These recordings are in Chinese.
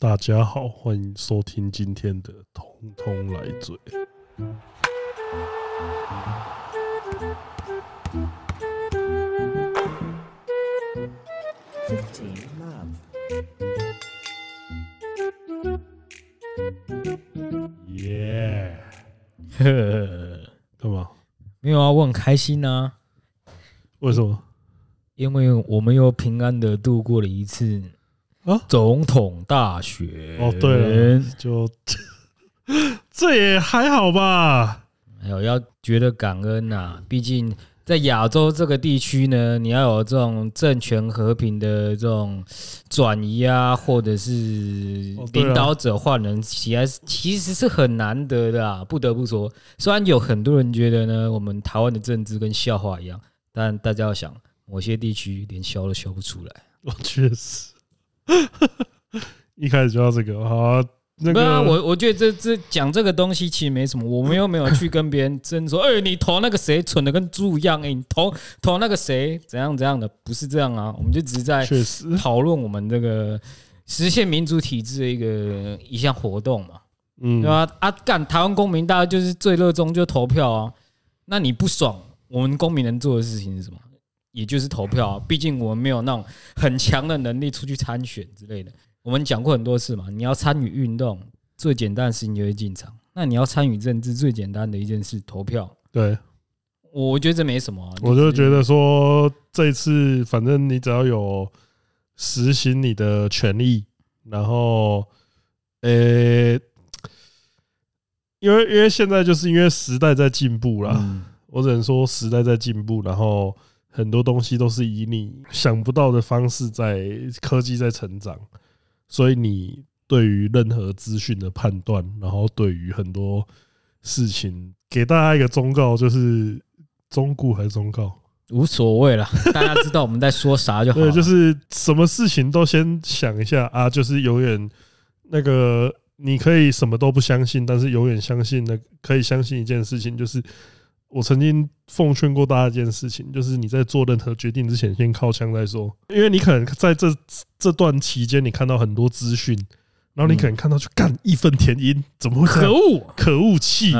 大家好，欢迎收听今天的《通通来嘴》。耶！呵呵，干嘛？没有啊，我很开心啊。为什么？因为我们又平安的度过了一次啊总统大选。哦，对了，就 这也还好吧。还有要觉得感恩呐，毕竟在亚洲这个地区呢，你要有这种政权和平的这种转移啊，或者是领导者换人，其实其实是很难得的啊。不得不说，虽然有很多人觉得呢，我们台湾的政治跟笑话一样，但大家要想。某些地区连笑都笑不出来，我 确实，一开始就要这个啊，那个，啊、我我觉得这这讲这个东西其实没什么，我们又没有去跟别人争说，哎，你投那个谁蠢的跟猪一样，哎，你投投那个谁怎样怎样的，不是这样啊，我们就只是在讨论我们这个实现民主体制的一个一项活动嘛，嗯，对吧？啊，干台湾公民，大家就是最热衷就投票啊，那你不爽，我们公民能做的事情是什么？也就是投票啊，毕竟我们没有那种很强的能力出去参选之类的。我们讲过很多次嘛，你要参与运动，最简单的事情就是进场。那你要参与政治，最简单的一件事投票。对，我觉得这没什么啊。我就觉得说，这一次反正你只要有实行你的权利，然后，呃，因为因为现在就是因为时代在进步啦，我只能说时代在进步，然后。很多东西都是以你想不到的方式在科技在成长，所以你对于任何资讯的判断，然后对于很多事情，给大家一个忠告，就是忠告还是忠告，无所谓了，大家知道我们在说啥就好。对，就是什么事情都先想一下啊，就是永远那个你可以什么都不相信，但是永远相信那可以相信一件事情，就是。我曾经奉劝过大家一件事情，就是你在做任何决定之前，先靠枪再说。因为你可能在这这段期间，你看到很多资讯，然后你可能看到去干义愤填膺，怎么会可恶？可恶气！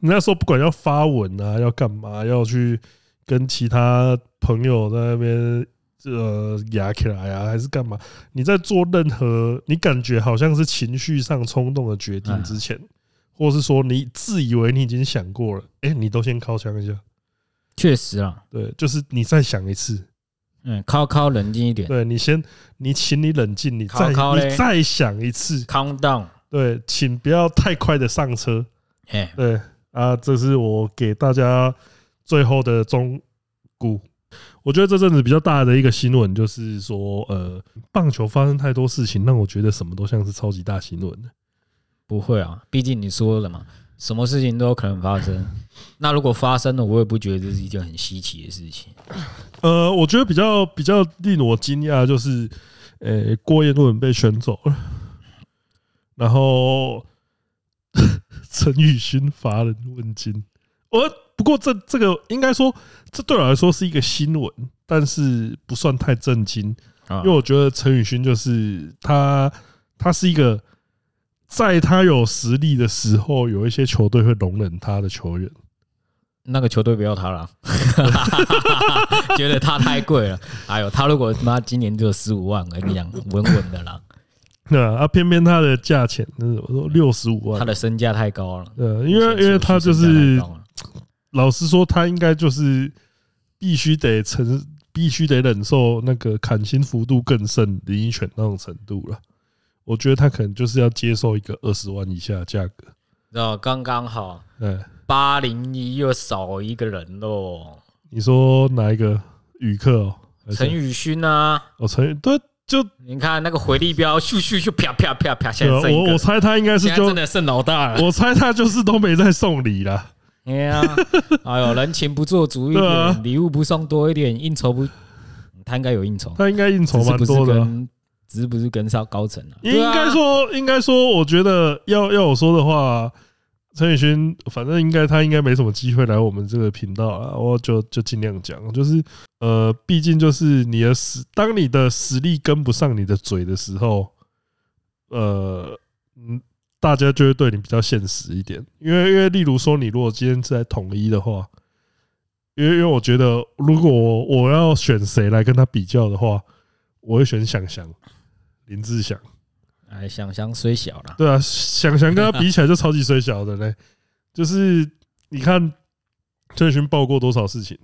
你那时候不管要发文啊，要干嘛，要去跟其他朋友在那边呃压起来啊，还是干嘛？你在做任何你感觉好像是情绪上冲动的决定之前。或是说你自以为你已经想过了，哎，你都先敲枪一下。确实啊，对，就是你再想一次，嗯，敲敲冷静一点。对，你先，你请你冷静，你再你再想一次，calm down。对，请不要太快的上车。哎，对啊，这是我给大家最后的忠告。我觉得这阵子比较大的一个新闻就是说，呃，棒球发生太多事情，让我觉得什么都像是超级大新闻。不会啊，毕竟你说了嘛，什么事情都有可能发生。那如果发生了，我也不觉得这是一件很稀奇的事情。呃，我觉得比较比较令我惊讶就是，呃，郭彦伦被选走了，然后 陈宇勋乏人问津。我不过这这个应该说，这对我来说是一个新闻，但是不算太震惊，因为我觉得陈宇勋就是他，他是一个。在他有实力的时候，有一些球队会容忍他的球员。那个球队不要他了，觉得他太贵了。哎呦，他如果妈今年只有十五万，我跟你讲，稳稳的啦。那啊，偏偏他的价钱，那我说六十五万，他的身价太高了。对，因为因为他就是，老实说，他应该就是必须得承，必须得忍受那个砍薪幅度更甚林益全那种程度了。我觉得他可能就是要接受一个二十万以下的价格，知道刚刚好，对，八零一又少一个人喽。你说哪一个宇克哦？陈宇勋啊？哦，陈对，就你看那个回力镖，咻咻咻，啪啪啪啪，现在我我猜他应该是就真的剩老大了。我猜他就是都没在送礼了。哎呀，哎呦，人情不做足一点，礼物不送多一点，应酬不，他应该有应酬，他应该应酬蛮多的。只是不是跟上高层啊？应该说，应该说，我觉得要要我说的话，陈宇勋，反正应该他应该没什么机会来我们这个频道啊。我就就尽量讲，就是呃，毕竟就是你的实，当你的实力跟不上你的嘴的时候，呃，嗯，大家就会对你比较现实一点，因为因为例如说，你如果今天是在统一的话，因为因为我觉得，如果我要选谁来跟他比较的话，我会选想翔林志祥。哎，想想虽小了，对啊，想想跟他比起来就超级虽小的嘞，就是你看陈奕迅报过多少事情，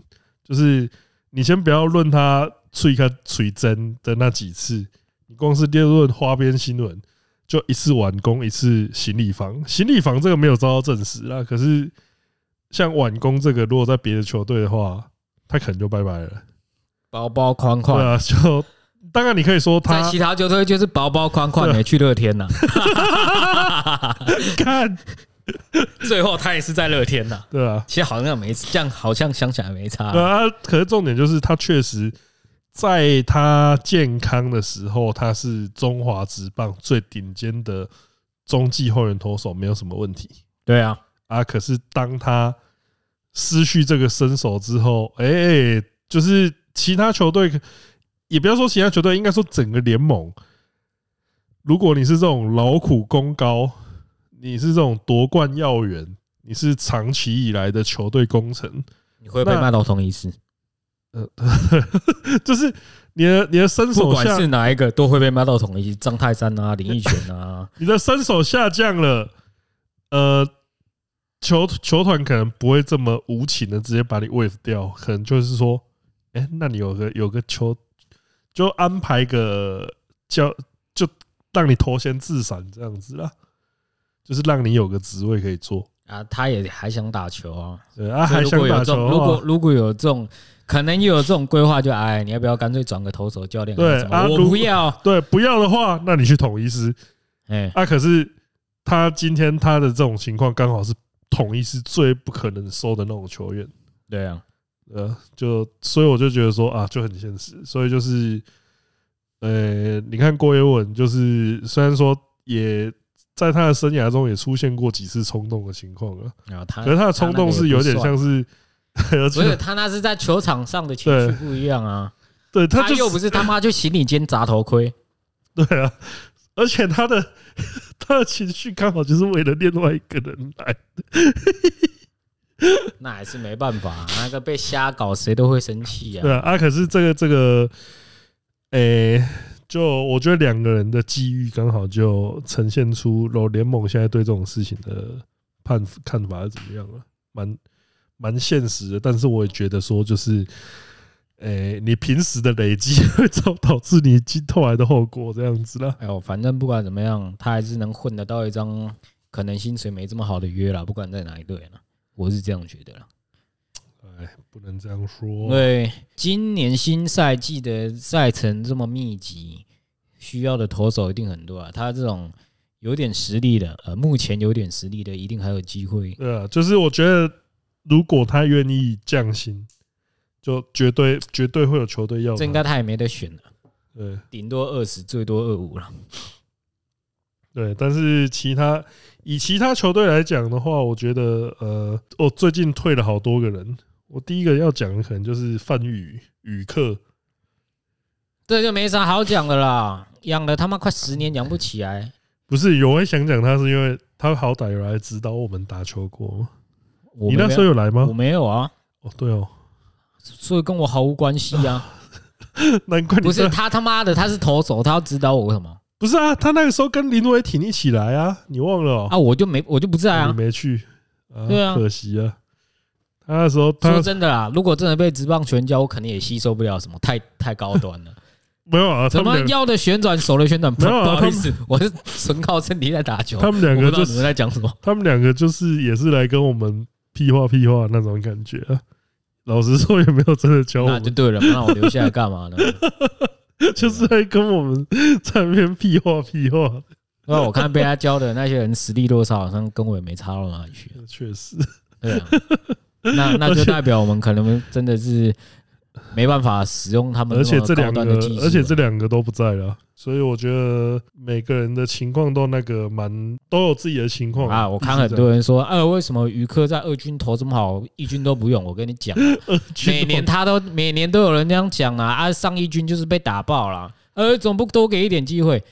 就是你先不要论他吹开吹针的那几次，你光是列论花边新闻。就一次晚工，一次行李房。行李房这个没有遭到证实啦，可是像晚工这个，如果在别的球队的话，他可能就拜拜了。包包框框，对啊，就当然你可以说他在其他球队就是薄薄框框，没去乐天呐。看，最后他也是在乐天呐。对啊，其实好像没这样，好像想起来没差。对啊，可是重点就是他确实。在他健康的时候，他是中华职棒最顶尖的中继后援投手，没有什么问题。对啊，啊，可是当他失去这个身手之后，哎，就是其他球队，也不要说其他球队，应该说整个联盟，如果你是这种劳苦功高，你是这种夺冠要员，你是长期以来的球队功臣，你会被骂到同一次。呃，就是你的你的身手，不管是哪一个，都会被骂到同一。张泰山啊，林益全啊，你的身手下降了，呃，球球团可能不会这么无情的直接把你 waive 掉，可能就是说，哎，那你有个有个球，就安排个叫就让你头衔自闪这样子啦，就是让你有个职位可以做啊。他也还想打球啊，对啊，还想打球。如果如果有这种。可能又有这种规划，就哎，你要不要干脆转个投手教练？对啊，我不要。对，不要的话，那你去统一师。哎，啊，可是他今天他的这种情况，刚好是统一师最不可能收的那种球员。对啊，呃，就所以我就觉得说啊，就很现实。所以就是，呃，你看郭婕文，就是虽然说也在他的生涯中也出现过几次冲动的情况了，啊，可是他的冲动是有点像是。不是他那是在球场上的情绪不一样啊，对，他又不是他妈去行李间砸头盔，对啊，而且他的 他的情绪刚好就是为了另外一个人来的，那还是没办法，那个被瞎搞谁都会生气啊。对啊，啊，可是这个这个，诶，就我觉得两个人的机遇刚好就呈现出，然后联盟现在对这种事情的判看法是怎么样了，蛮。蛮现实的，但是我也觉得说，就是，诶，你平时的累积会导导致你今后来的后果这样子啦。哎呦，反正不管怎么样，他还是能混得到一张可能薪水没这么好的约啦，不管在哪一队呢，我是这样觉得啦。哎，不能这样说。因为今年新赛季的赛程这么密集，需要的投手一定很多啊。他这种有点实力的，呃，目前有点实力的，一定还有机会。对啊，就是我觉得。如果他愿意降薪，就绝对绝对会有球队要。这应该他也没得选了。对，顶多二十，最多二五了。对，但是其他以其他球队来讲的话，我觉得呃，我最近退了好多个人。我第一个要讲的可能就是范宇宇克，这就没啥好讲的啦。养了他妈快十年，养不起来。不是，有人想讲他是因为他好歹有来指导我们打球过。你那时候有来吗？我没有啊。哦，对哦，所以跟我毫无关系啊。难怪你不是他他妈的，他是投手，他要指导我什么？不是啊，他那个时候跟林伟挺一起来啊，你忘了啊？我就没，我就不在啊，你没去。对啊，可惜啊。他那时候他说真的啦，如果真的被直棒全教，我肯定也吸收不了什么，太太高端了。没有啊，怎么腰的旋转，手的旋转？不好意思，我是纯靠身体在打球。他们两个就是在讲什么？他们两个就是也是来跟我们。屁话屁话那种感觉啊，老实说也没有真的教我。那就对了，那我留下来干嘛呢？就是在跟我们在那边屁话屁话。那我看被他教的那些人实力多少，好像跟我也没差到哪里去。确实，对啊，那那就代表我们可能真的是。没办法使用他们，而且这两个，而且这两个都不在了，所以我觉得每个人的情况都那个蛮都有自己的情况啊。我看很多人说，呃，为什么余科在二军投这么好，一军都不用？我跟你讲，每年他都每年都有人这样讲啊。啊，上一军就是被打爆了，呃，总不多给一点机会。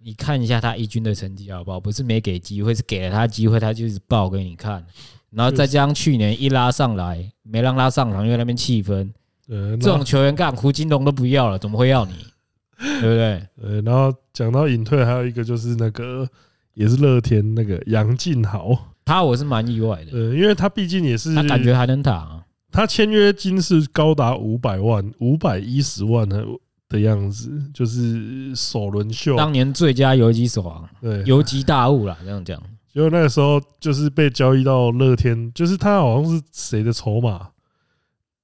你看一下他一军的成绩好不好？不是没给机会，是给了他机会，他就是爆给你看。然后再加上去年一拉上来，没让他上场，因为那边气氛。这种球员干胡金龙都不要了，怎么会要你？对不对？呃，然后讲到隐退，还有一个就是那个也是乐天那个杨敬豪，他我是蛮意外的。呃，因为他毕竟也是，他感觉还能打啊。他签约金是高达五百万，五百一十万的的样子，就是首轮秀，当年最佳游击手啊，对，游击大物啦，这样讲。结果那个时候就是被交易到乐天，就是他好像是谁的筹码？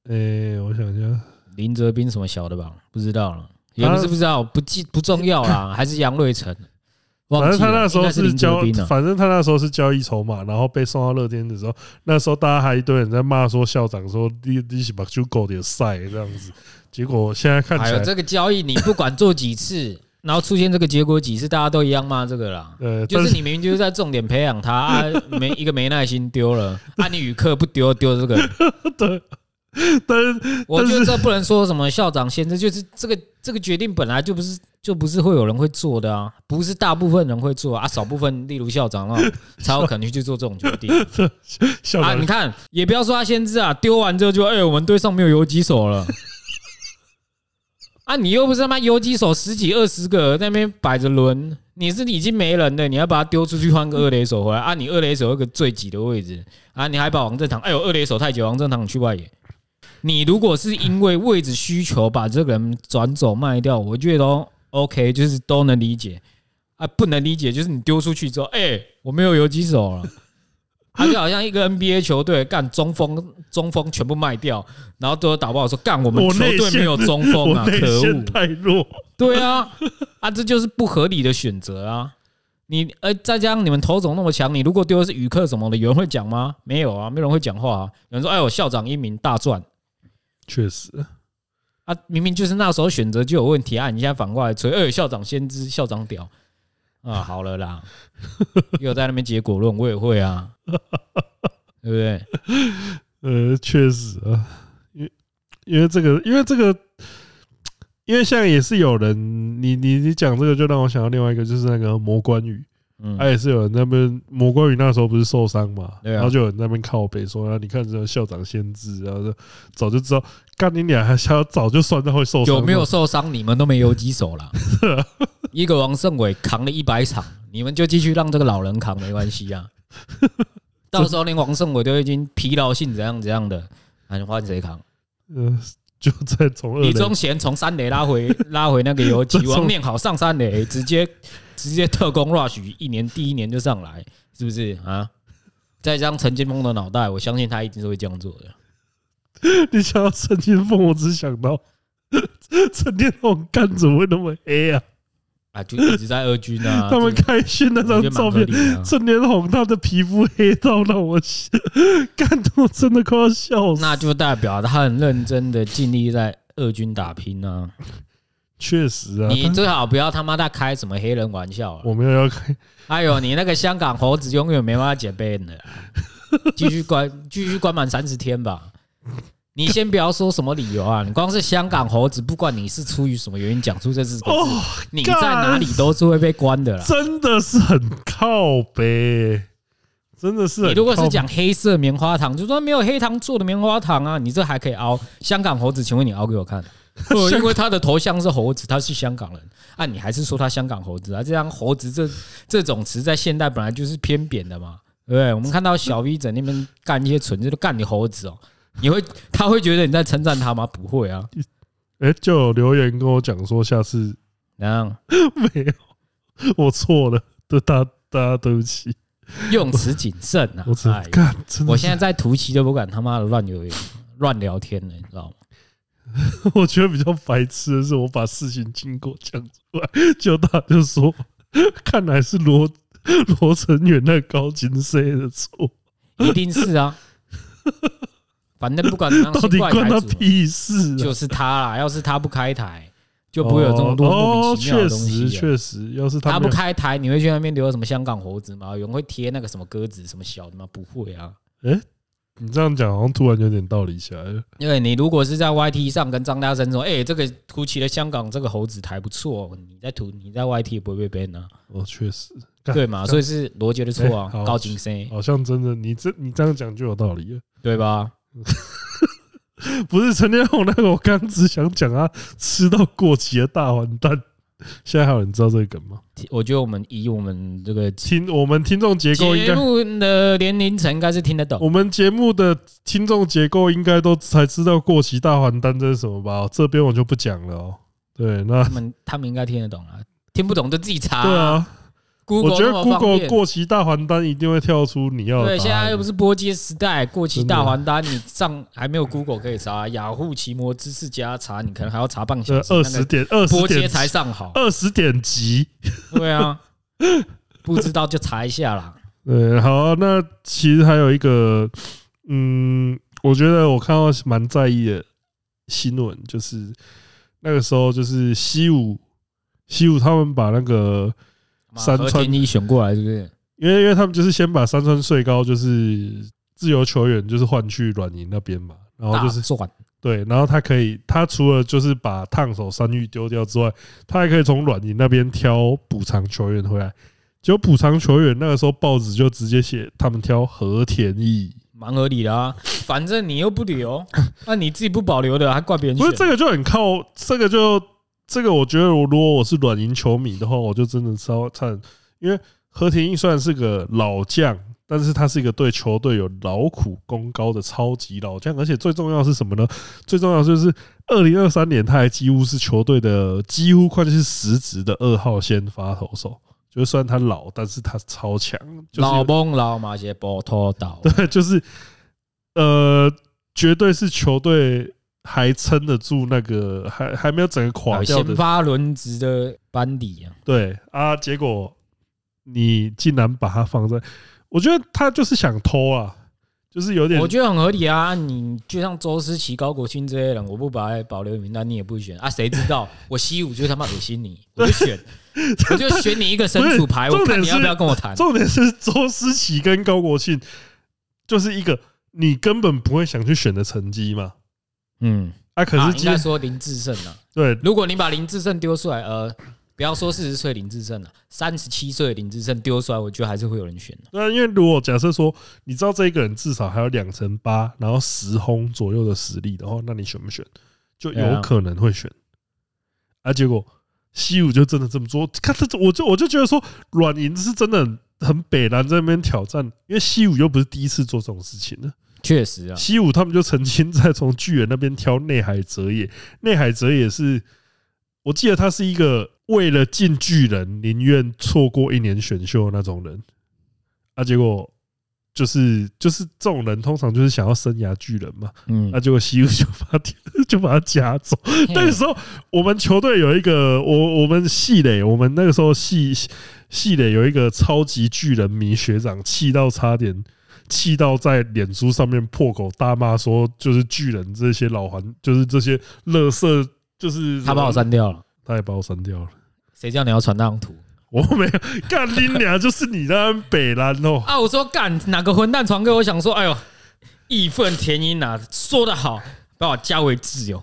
诶，我想一下，林哲斌什么小的吧，不知道了。也不是不知道，不记不重要啦，还是杨瑞成。反正他那时候是交，反正他那时候是交易筹码，然后被送到乐天的时候，那时候大家还一堆人在骂说校长说你你是把就狗点赛这样子，结果现在看起来，这个交易你不管做几次，然后出现这个结果几次，大家都一样骂这个啦。呃，就是你明明就是在重点培养他，啊，没一个没耐心丢了，啊，你语课不丢丢这个，对。但是我觉得这不能说什么校长先知，就是这个这个决定本来就不是就不是会有人会做的啊，不是大部分人会做啊，少部分例如校长啊 才有可能去做这种决定。啊，你看也不要说他先知啊，丢完之后就哎，我们队上没有游击手了。啊，你又不是他妈游击手十几二十个在那边摆着轮，你是已经没人了，你要把他丢出去换个二垒手回来啊？你二垒手有个最挤的位置啊，你还把王正堂，哎呦，二垒手太久，王正堂去外野。你如果是因为位置需求把这个人转走卖掉，我觉得都 OK，就是都能理解啊。不能理解就是你丢出去之后，哎，我没有游击手了，他就好像一个 NBA 球队干中锋，中锋全部卖掉，然后都打不好说干我们球队没有中锋啊，可恶，太弱。对啊，啊，这就是不合理的选择啊。你呃，再加上你们投手那么强，你如果丢的是羽克什么的，有人会讲吗？没有啊，没有人会讲话啊。有人说，哎呦，校长英明大赚。确实，啊，明明就是那时候选择就有问题啊！你现在反过来吹，哎，校长先知，校长屌啊！好了啦，又在那边结果论，我也会啊，对不对？呃，确实啊，因为因为这个，因为这个，因为现在也是有人，你你你讲这个，就让我想到另外一个，就是那个魔关羽。嗯，他也是有人那边，魔关羽那时候不是受伤嘛，然后就有人那边靠北说啊，你看这个校长先知，然后就早就知道，干你俩还想要早就算他会受伤，有没有受伤？你们都没有几手了，一个王胜伟扛了一百场，你们就继续让这个老人扛没关系啊，到时候连王胜伟都已经疲劳性怎样怎样的，那你换谁扛？嗯，就在从李宗贤从三垒拉回 拉回那个游击，王念好上三垒直接。直接特工 rush 一年第一年就上来，是不是啊？再加上陈金峰的脑袋，我相信他一定是会这样做的。你想到陈金峰，我只想到陈天红干怎么会那么黑啊？啊，就一直在二军啊。他们开心那张照片，陈天红他的皮肤黑到让我感动，真的快要笑死。那就代表他很认真的尽力在二军打拼啊。确实啊，你最好不要他妈在开什么黑人玩笑。我没有要开。哎呦，你那个香港猴子永远没办法解编的，继续关，继续关满三十天吧。你先不要说什么理由啊，你光是香港猴子，不管你是出于什么原因讲出这四个字，你在哪里都是会被关的啦。真的是很靠背，真的是。你如果是讲黑色棉花糖，就说没有黑糖做的棉花糖啊，你这还可以凹。香港猴子，请问你凹给我看。因为他的头像是猴子，他是香港人啊，你还是说他香港猴子啊？这样猴子这这种词在现代本来就是偏贬的嘛，对不对？我们看到小 V 在那边干一些蠢事，都干你猴子哦，你会他会觉得你在称赞他吗？不会啊，哎，就有留言跟我讲说，下次怎样？没有，我错了，对大大家对不起，用词谨慎啊！我干，我现在在图奇都不敢他妈的乱留言、乱聊天了，你知道吗？我觉得比较白痴的是，我把事情经过讲出来，就他就说，看来是罗罗成远那高精 C 的错，一定是啊。反正不管怎样，到底关他屁事？就是他啦。要是他不开台，就不会有这么多莫名其妙的东西。确实，要是他不开台，你会去那边留什么香港猴子吗？有人会贴那个什么鸽子什么小的吗？不会啊。诶你这样讲好像突然有点道理起来了。因为你如果是在 YT 上跟张大生说，哎，这个突起的香港这个猴子台不错，你在图你在 YT 也不会被 ban 啊？哦，确实，对嘛？所以是罗杰的错啊，高景深，好像真的，你这你这样讲就有道理了，对吧？不是陈天红那个，我刚只想讲啊，吃到过期的大黄蛋。现在还有人知道这个梗吗？我觉得我们以我们这个听我们听众结构，节目的年龄层应该是听得懂。我们节目的听众结构应该都才知道过期大还丹这是什么吧？这边我就不讲了哦。对，那他们他们应该听得懂啊，听不懂就自己查。对啊。我觉得 Google 过期大还单一定会跳出你要的。对，现在又不是波接时代，过期大还单你上还没有 Google 可以查，雅虎奇摩知识家查，你可能还要查半小时。二十点二十点才上好，二十点集。对啊，不知道就查一下啦。对，好啊，那其实还有一个，嗯，我觉得我看到蛮在意的新闻，就是那个时候就是西武，西武他们把那个。山川你选过来，是不是？因为因为他们就是先把山川穗高就是自由球员，就是换去软银那边嘛，然后就是对，然后他可以，他除了就是把烫手山芋丢掉之外，他还可以从软银那边挑补偿球员回来。结果补偿球员那个时候报纸就直接写他们挑和田义，蛮合理的啊。反正你又不留，那你自己不保留的，还怪别人？不是这个就很靠这个就。这个我觉得，我如果我是软银球迷的话，我就真的超惨，因为和田义虽然是个老将，但是他是一个对球队有劳苦功高的超级老将，而且最重要的是什么呢？最重要就是二零二三年他还几乎是球队的几乎快就是实职的二号先发投手，就算他老，但是他超强，老崩老马些波托岛，对，就是呃，绝对是球队。还撑得住那个，还还没有整个垮掉的先发轮值的班底啊？对啊，结果你竟然把它放在，我觉得他就是想偷啊，就是有点，我觉得很合理啊。你就像周思齐、高国庆这些人，我不把他保留名单，你也不选啊？谁知道我西武就他妈恶心你，我就选，我就选你一个神主牌，我看你要不要跟我谈。重点是周思齐跟高国庆，就是一个你根本不会想去选的成绩嘛。嗯，啊，可是应该说林志胜啊，对，如果你把林志胜丢出来，呃，不要说四十岁林志胜了，三十七岁林志胜丢出来，我觉得还是会有人选的。那因为如果假设说，你知道这一个人至少还有两成八，然后十轰左右的实力的话，那你选不选？就有可能会选。啊，结果西武就真的这么做，看这，我就我就觉得说，软银是真的很很北蓝在那边挑战，因为西武又不是第一次做这种事情了。确实啊，西武他们就曾经在从巨人那边挑内海哲也，内海哲也是，我记得他是一个为了进巨人宁愿错过一年选秀的那种人，啊，结果就是就是这种人通常就是想要生涯巨人嘛，嗯，那结果西武就把他 就把他夹走。那个时候我们球队有一个我我们系垒，我们那个时候系系垒有一个超级巨人迷学长，气到差点。气到在脸书上面破口大骂，说就是巨人这些老环，就是这些垃圾，就是他把我删掉了，他也把我删掉了。谁叫你要传那张图？我没有干你娘，就是你那北蓝哦。啊，我说干哪个混蛋传给我，想说，哎呦，义愤填膺呐，说得好。把我加为挚友，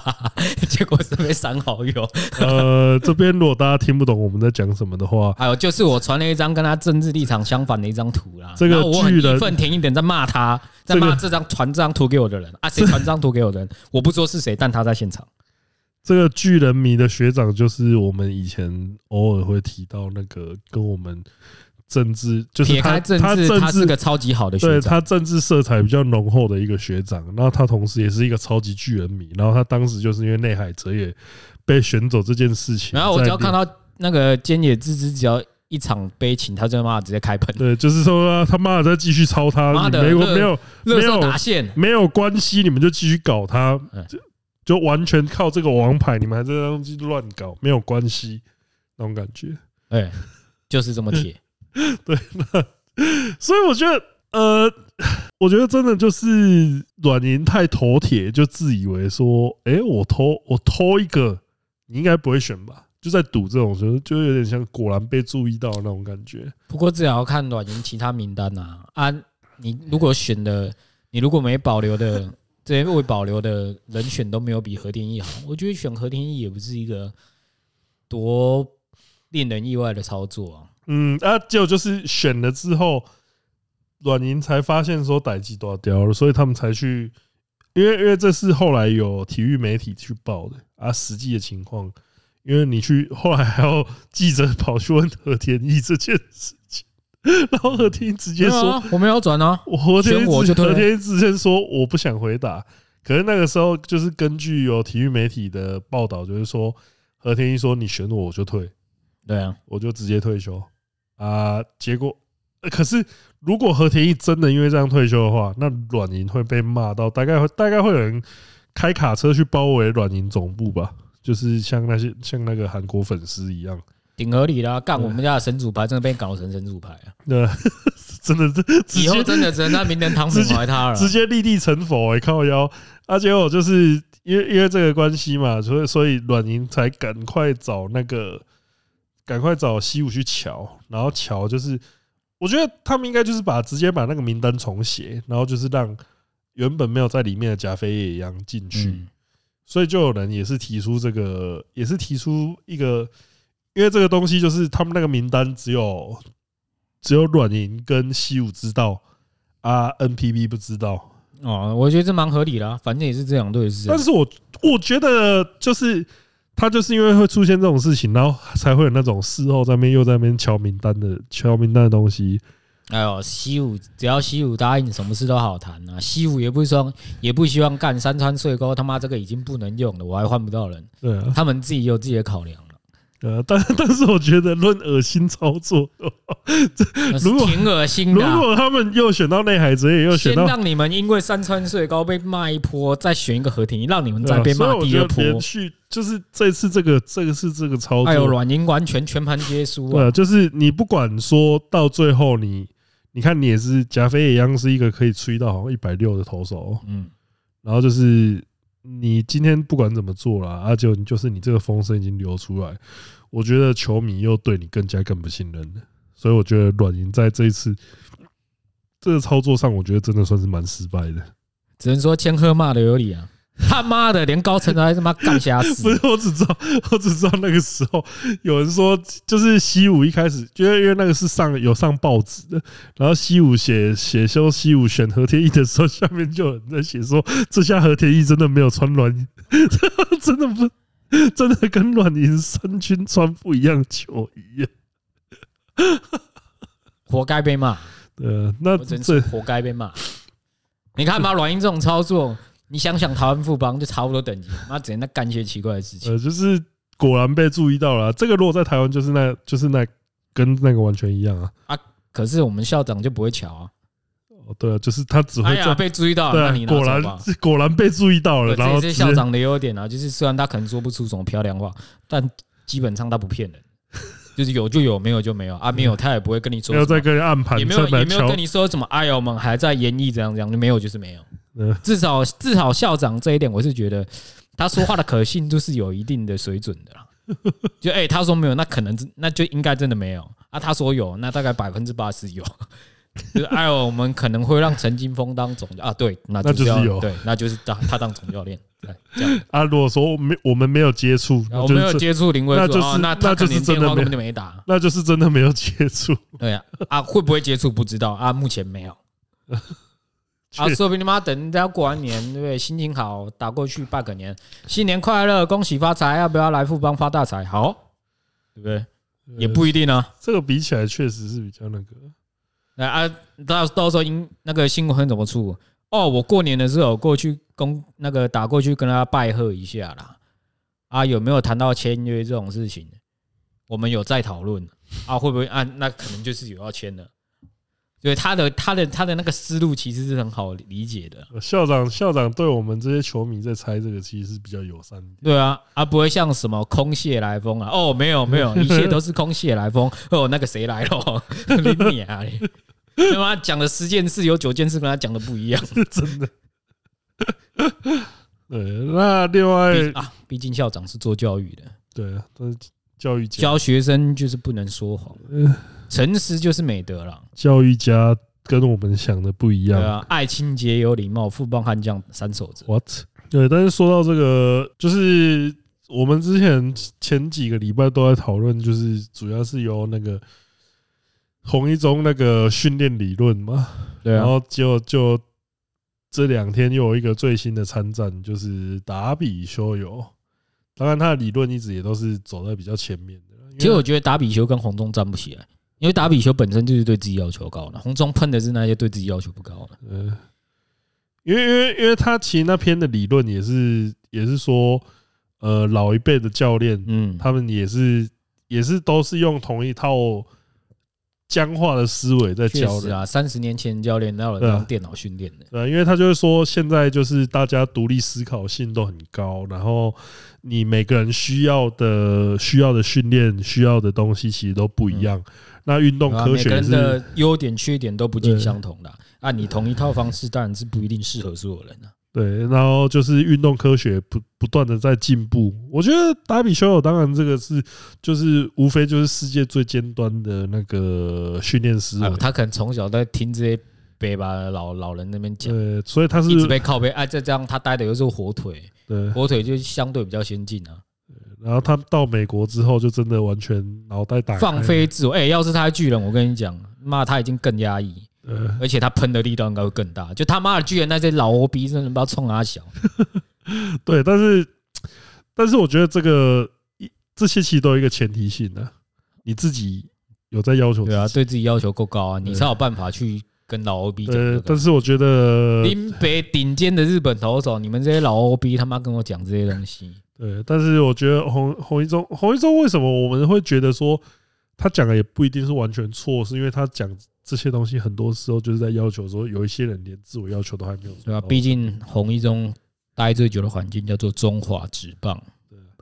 结果是被删好友。呃，这边如果大家听不懂我们在讲什么的话，还有就是我传了一张跟他政治立场相反的一张图啦。这个我很义愤填膺点在骂他，在骂这张传这张图给我的人啊，谁传这张图给我的人？我不说是谁，但他在现场。这个巨人迷的学长就是我们以前偶尔会提到那个跟我们。政治就是他，他政治他是个超级好的学长，对他政治色彩比较浓厚的一个学长。然后他同时也是一个超级巨人迷。然后他当时就是因为内海哲也被选走这件事情。然后我只要看到那个菅野智之，只要一场悲情，他就骂直接开喷。对，就是说他妈的再继续抄他，没有没有没有打线，没有关系，你们就继续搞他，就就完全靠这个王牌，你们还在那乱搞，没有关系那种感觉。哎，就是这么铁。对，那所以我觉得，呃，我觉得真的就是软银太头铁，就自以为说，哎，我偷我偷一个，你应该不会选吧？就在赌这种时候，就有点像果然被注意到那种感觉。不过，至少要看软银其他名单呐。啊，你如果选的你如果没保留的这些未保留的人选都没有比和田义好，我觉得选和田义也不是一个多令人意外的操作啊。嗯，啊，结果就是选了之后，软银才发现说代志大条了，所以他们才去，因为因为这是后来有体育媒体去报的啊，实际的情况，因为你去后来还要记者跑去问何天一这件事情，然后何天一直接说：“我没有转啊，我和田义和田义直接说我不想回答。”可是那个时候就是根据有体育媒体的报道，就是说何天一说：“你选我，我就退。”对啊，我就直接退休。啊，结果，可是如果和田义真的因为这样退休的话，那软银会被骂到，大概会大概会有人开卡车去包围软银总部吧，就是像那些像那个韩国粉丝一样，挺合理的。干我们家的神主牌真的被搞成神主牌啊！对，真的是以后真的只能在明年堂粉怀他了，直接立地成佛哎，靠腰。而且我就是因为因为这个关系嘛，所以所以软银才赶快找那个。赶快找西武去瞧，然后瞧就是，我觉得他们应该就是把直接把那个名单重写，然后就是让原本没有在里面的甲斐野洋进去，所以就有人也是提出这个，也是提出一个，因为这个东西就是他们那个名单只有只有软银跟西武知道啊，NPB 不知道哦，我觉得这蛮合理的，反正也是这两，对，是。但是我我觉得就是。他就是因为会出现这种事情，然后才会有那种事后在那边又在那边敲名单的敲名单的东西。哎呦，西武只要西武答应，什么事都好谈啊。西武也不说，也不希望干山川税沟，他妈这个已经不能用了，我还换不到人。对啊，他们自己有自己的考量。呃，但 但是我觉得论恶心操作，如果挺恶心的。如果他们又选到内海哲也又选到，先让你们因为山川穗高被骂一波，再选一个和田，让你们再被骂第二波。连续就是这次这个这个是这个操作，哎呦软银完全全盘皆输。对，就是你不管说到最后，你你看你也是甲斐野洋是一个可以吹到好像一百六的投手，嗯，然后就是。你今天不管怎么做啦，阿九，就是你这个风声已经流出来，我觉得球迷又对你更加更不信任了，所以我觉得软银在这一次这个操作上，我觉得真的算是蛮失败的，只能说千鹤骂的有理啊。他妈的，连高层都还他妈干瞎死！不是，我只知道，我只知道那个时候有人说，就是西武一开始，因为因为那个是上有上报纸的，然后西武写写修西武选和田义的时候，下面就有人在写说，这下和田义真的没有穿软，真的不，真的跟软银三军穿不一样球衣，活该被骂。呃，那这活该被骂。你看嘛，软银这种操作。你想想，台湾富邦就差不多等级，妈只能在干一些奇怪的事情。呃，就是果然被注意到了。这个如果在台湾，就是那，就是那跟那个完全一样啊。啊，可是我们校长就不会巧啊。哦，对啊，就是他只会这样被注意到。对，果然果然被注意到了。然后这是校长的优点啊，就是虽然他可能说不出什么漂亮话，但基本上他不骗人。就是有就有，没有就没有啊，没有他也不会跟你说。没有在跟人暗盘，也没有也没有跟你说什么。哎呦，我们还在演绎，怎样怎样，就没有就是没有。至少至少校长这一点，我是觉得他说话的可信度是有一定的水准的啦。就哎，他说没有，那可能那就应该真的没有啊。他说有，那大概百分之八十有。就是哎呦，我们可能会让陈金峰当总啊，对，那就是有，对，那就是当他当总教练。对，这样啊。如果说没我们没有接触，我没有接触林威，那就是那那就是真的根本就没打，那就是真的没有接触。对啊，啊会不会接触不知道啊，目前没有。啊，说不定你妈等人家过完年，对不对？心情好，打过去拜个年，新年快乐，恭喜发财，要不要来富邦发大财？好，对不对？也不一定啊。这个比起来，确实是比较那个。来啊，到到时候因那个新闻怎么出？哦，我过年的时候过去公那个打过去跟他拜贺一下啦。啊，有没有谈到签约这种事情？我们有在讨论啊，会不会啊？那可能就是有要签的。对他的他的他的那个思路其实是很好理解的。校长校长对我们这些球迷在猜这个，其实是比较友善的。对啊，啊不会像什么空穴来风啊。哦，没有没有，一切都是空穴来风。哦，那个谁来了？林你啊！他妈？讲的十件事有九件事跟他讲的不一样，真的。对，那另外啊，毕竟校长是做教育的，对啊，都是教育教学生就是不能说谎。诚实就是美德了。教育家跟我们想的不一样。对啊，爱清洁有礼貌，富邦悍将三守则。What？对，但是说到这个，就是我们之前前几个礼拜都在讨论，就是主要是由那个红一中那个训练理论嘛。对啊。然后就就这两天又有一个最新的参战，就是达比修有。当然，他的理论一直也都是走在比较前面的。其实我觉得达比修跟红中站不起来，因为打比球本身就是对自己要求高的，红中喷的是那些对自己要求不高的。嗯，因为因为因为他其实那篇的理论也是也是说，呃，老一辈的教练，嗯，他们也是也是都是用同一套。僵化的思维在教的啊，三十年前教练哪有人用电脑训练的？对，因为他就是说，现在就是大家独立思考性都很高，然后你每个人需要的需要的训练需要的东西其实都不一样。那运动科学是每个人的优点缺点都不尽相同的，啊，你同一套方式当然是不一定适合所有人的。对，然后就是运动科学不不断的在进步。我觉得达比修友当然这个是就是无非就是世界最尖端的那个训练师、啊。他可能从小在听这些北吧老老人那边讲，对，所以他是一直被靠背。哎，再这样他待的又是火腿，对，火腿就相对比较先进啊。然后他到美国之后，就真的完全脑袋打放飞自我。哎，要是他巨人，我跟你讲，妈，他已经更压抑。而且他喷的力道应该会更大，就他妈的居然那些老欧逼真的不知道冲他小。对，但是但是我觉得这个这些其实都有一个前提性的，你自己有在要求，对啊，对自己要求够高啊，你才有办法去跟老欧逼。对，但是我觉得林北顶尖的日本投手，你们这些老 OB 他妈跟我讲这些东西。对，但是我觉得洪洪一中洪一中为什么我们会觉得说他讲的也不一定是完全错，是因为他讲。这些东西很多时候就是在要求说，有一些人连自我要求都还没有。对啊，毕竟红一中待最久的环境叫做中华职棒，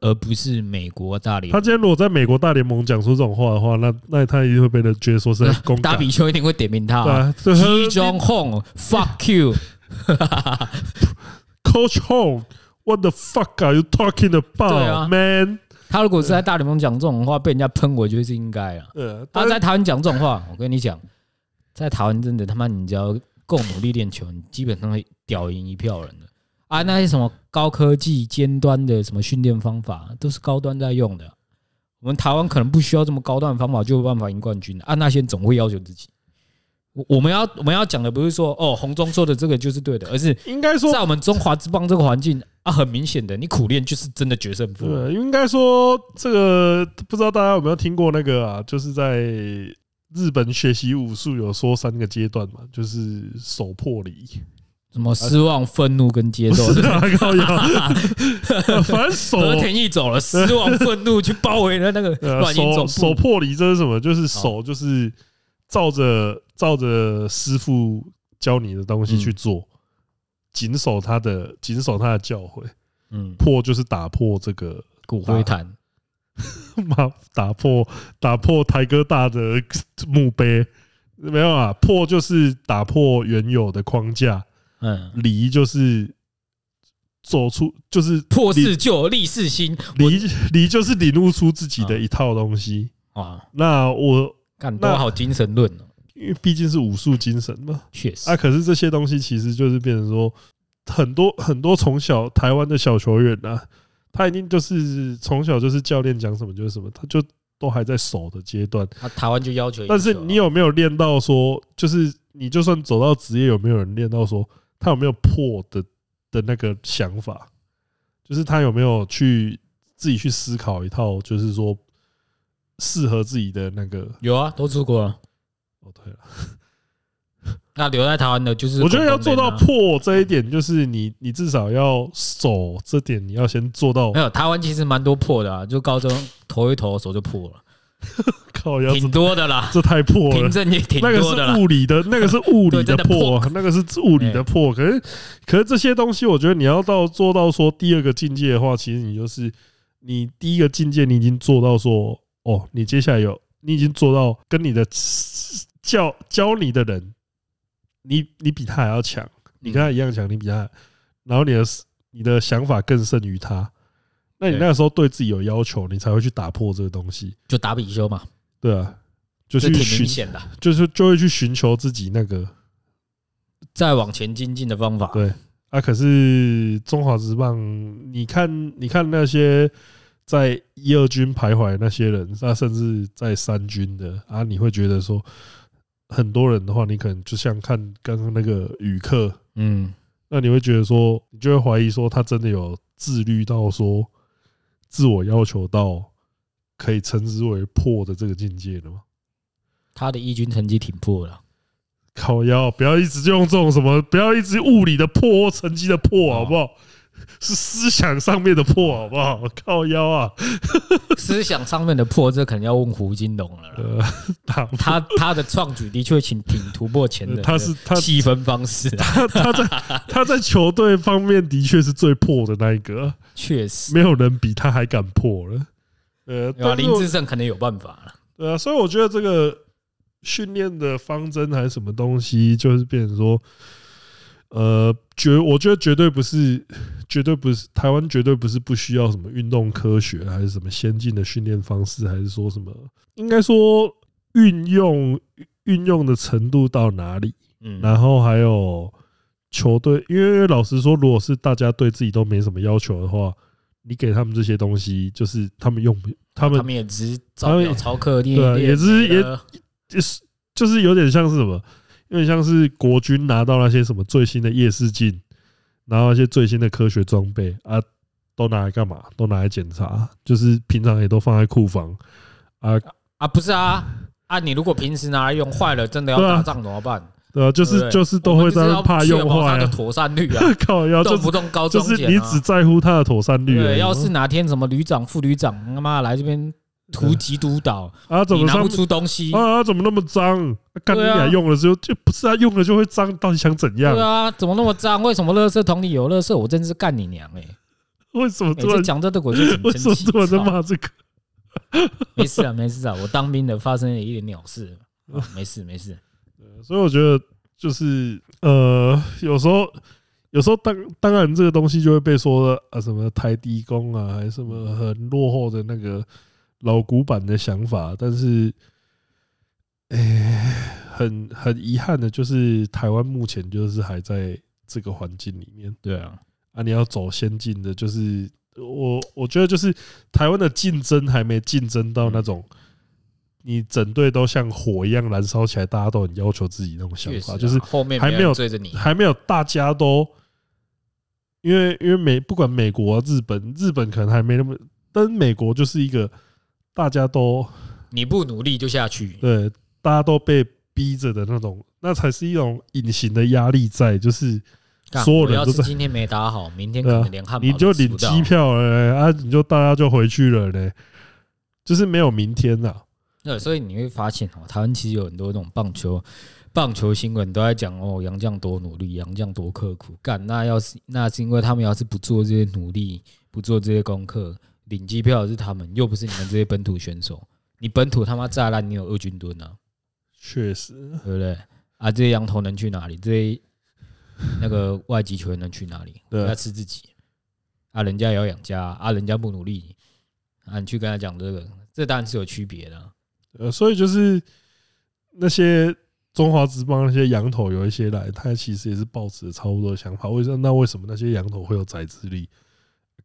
而不是美国大联盟。他今天如果在美国大联盟讲出这种话的话，那那他一定会被人觉得说是公。打比丘一定会点名他。T. John Hong，fuck you，Coach Hong，what the fuck are you talking about，man？他如果是在大联盟讲这种话，被人家喷，我觉得是应该啊。他在台湾讲这种话，我跟你讲。在台湾真的他妈，你只要够努力练球，你基本上会屌赢一票人的啊！那些什么高科技尖端的什么训练方法，都是高端在用的。我们台湾可能不需要这么高端的方法，就有办法赢冠军。啊，那些总会要求自己。我我们要我们要讲的不是说哦，红中说的这个就是对的，而是应该说在我们中华之邦这个环境啊，很明显的，你苦练就是真的决胜负。对，应该说这个不知道大家有没有听过那个啊，就是在。日本学习武术有说三个阶段嘛，就是手破离，什么失望、愤怒跟接受。反正手和田一走了，失望、愤怒去包围了那个 手手破离，这是什么？就是手就是照着照着师傅教你的东西去做，谨守他的谨守他的教诲。嗯，破就是打破这个骨灰坛。妈，打破打破台哥大的 墓碑，没有啊？破就是打破原有的框架，嗯，离就是走出，就是破四旧立四新，离离就是领悟出自己的一套东西啊。那我感到好精神论哦，因为毕竟是武术精神嘛，确实啊。可是这些东西其实就是变成说，很多很多从小台湾的小球员啊。他一定就是从小就是教练讲什么就是什么，他就都还在守的阶段。他台湾就要求，但是你有没有练到说，就是你就算走到职业，有没有人练到说，他有没有破的的那个想法？就是他有没有去自己去思考一套，就是说适合自己的那个？有啊，都出过了。哦，对了。那留在台湾的，就是我觉得要做到破这一点，就是你你至少要守这点，你要先做到。没有台湾其实蛮多破的啊，就高中投一投手就破了，靠，挺多的啦，这太破了。凭证也挺多的，那个是物理的，那个是物理的破，那个是物理的破。可是可是这些东西，我觉得你要到做到说第二个境界的话，其实你就是你第一个境界，你已经做到说哦，你接下来有你已经做到跟你的教教你的人。你你比他还要强，你跟他一样强，你比他，然后你的你的想法更胜于他，那你那个时候对自己有要求，你才会去打破这个东西，就打比修嘛，对啊，就去寻，就是就会去寻求自己那个再往前精进的方法。对啊，可是中华职棒，你看，你看那些在一二军徘徊那些人，那甚至在三军的啊，你会觉得说，很多人的话，你可能就像看刚刚那个宇客，嗯，那你会觉得说，你就会怀疑说，他真的有自律到说，自我要求到可以称之为破的这个境界了吗？他的一军成绩挺破的，靠腰，不要一直就用这种什么，不要一直物理的破，成绩的破，好不好？是思想上面的破，好不好？靠腰啊！思想上面的破，这可能要问胡金龙了。他他他的创举的确挺挺突破前的，他是他细分方式，他他在他在球队方面的确是最破的那一个，确实没有人比他还敢破了。呃，林志胜可能有办法了。对啊，所以我觉得这个。训练的方针还是什么东西，就是变成说，呃，绝我觉得绝对不是，绝对不是台湾绝对不是不需要什么运动科学，还是什么先进的训练方式，还是说什么，应该说运用运用的程度到哪里？嗯，然后还有球队，因为老实说，如果是大家对自己都没什么要求的话，你给他们这些东西，就是他们用他们他们也只是照表操课练，对，也是也。就是就是有点像是什么，有点像是国军拿到那些什么最新的夜视镜，拿到那些最新的科学装备啊，都拿来干嘛？都拿来检查，就是平常也都放在库房啊啊，不是啊啊！你如果平时拿来用坏了，真的要打仗怎么办？对啊，就是就是都会在怕用坏它的妥善率啊，靠，要动不动高中就是你只在乎它的妥善率。对，要是哪天什么旅长、副旅长他妈来这边。突击督导啊，怎么拿不出东西啊？怎么那么脏？干你俩用了之后就不是啊，用了就会脏，到底想怎样？对啊，怎么那么脏？为什么垃圾桶里有垃圾？我真是干你娘哎！为什么突然讲这个我就很 生气？突然在骂这个？没事啊，没事啊，我当兵的发生了一点鸟事，没事没事。所以我觉得就是呃，有时候有时候当当然这个东西就会被说啊什么台低工啊，还是什么很落后的那个。老古板的想法，但是，哎，很很遗憾的，就是台湾目前就是还在这个环境里面。对啊，啊，你要走先进的，就是我我觉得就是台湾的竞争还没竞争到那种，你整队都像火一样燃烧起来，大家都很要求自己那种想法，就是后面还没有追着你，还没有大家都，因为因为美不管美国、日本，日本可能还没那么，但美国就是一个。大家都你不努力就下去，对，大家都被逼着的那种，那才是一种隐形的压力在，就是所有人都是今天没打好，明天可能连汉堡你就领机票了啊，你就大家就回去了呢，就是没有明天呐。对，所以你会发现哦，台湾其实有很多那种棒球棒球新闻都在讲哦，杨将多努力，杨将多刻苦干。那要是那是因为他们要是不做这些努力，不做这些功课。领机票的是他们，又不是你们这些本土选手。你本土他妈炸烂，你有二军蹲啊？确实，对不对？啊，这些羊头能去哪里？这些那个外籍球员能去哪里？要吃自己啊！人家也要养家啊！人家不努力啊！你去跟他讲这个，这当然是有区别的。呃，所以就是那些中华职棒那些羊头有一些来，他其实也是抱持差不多的想法。为什么？那为什么那些羊头会有宰制力？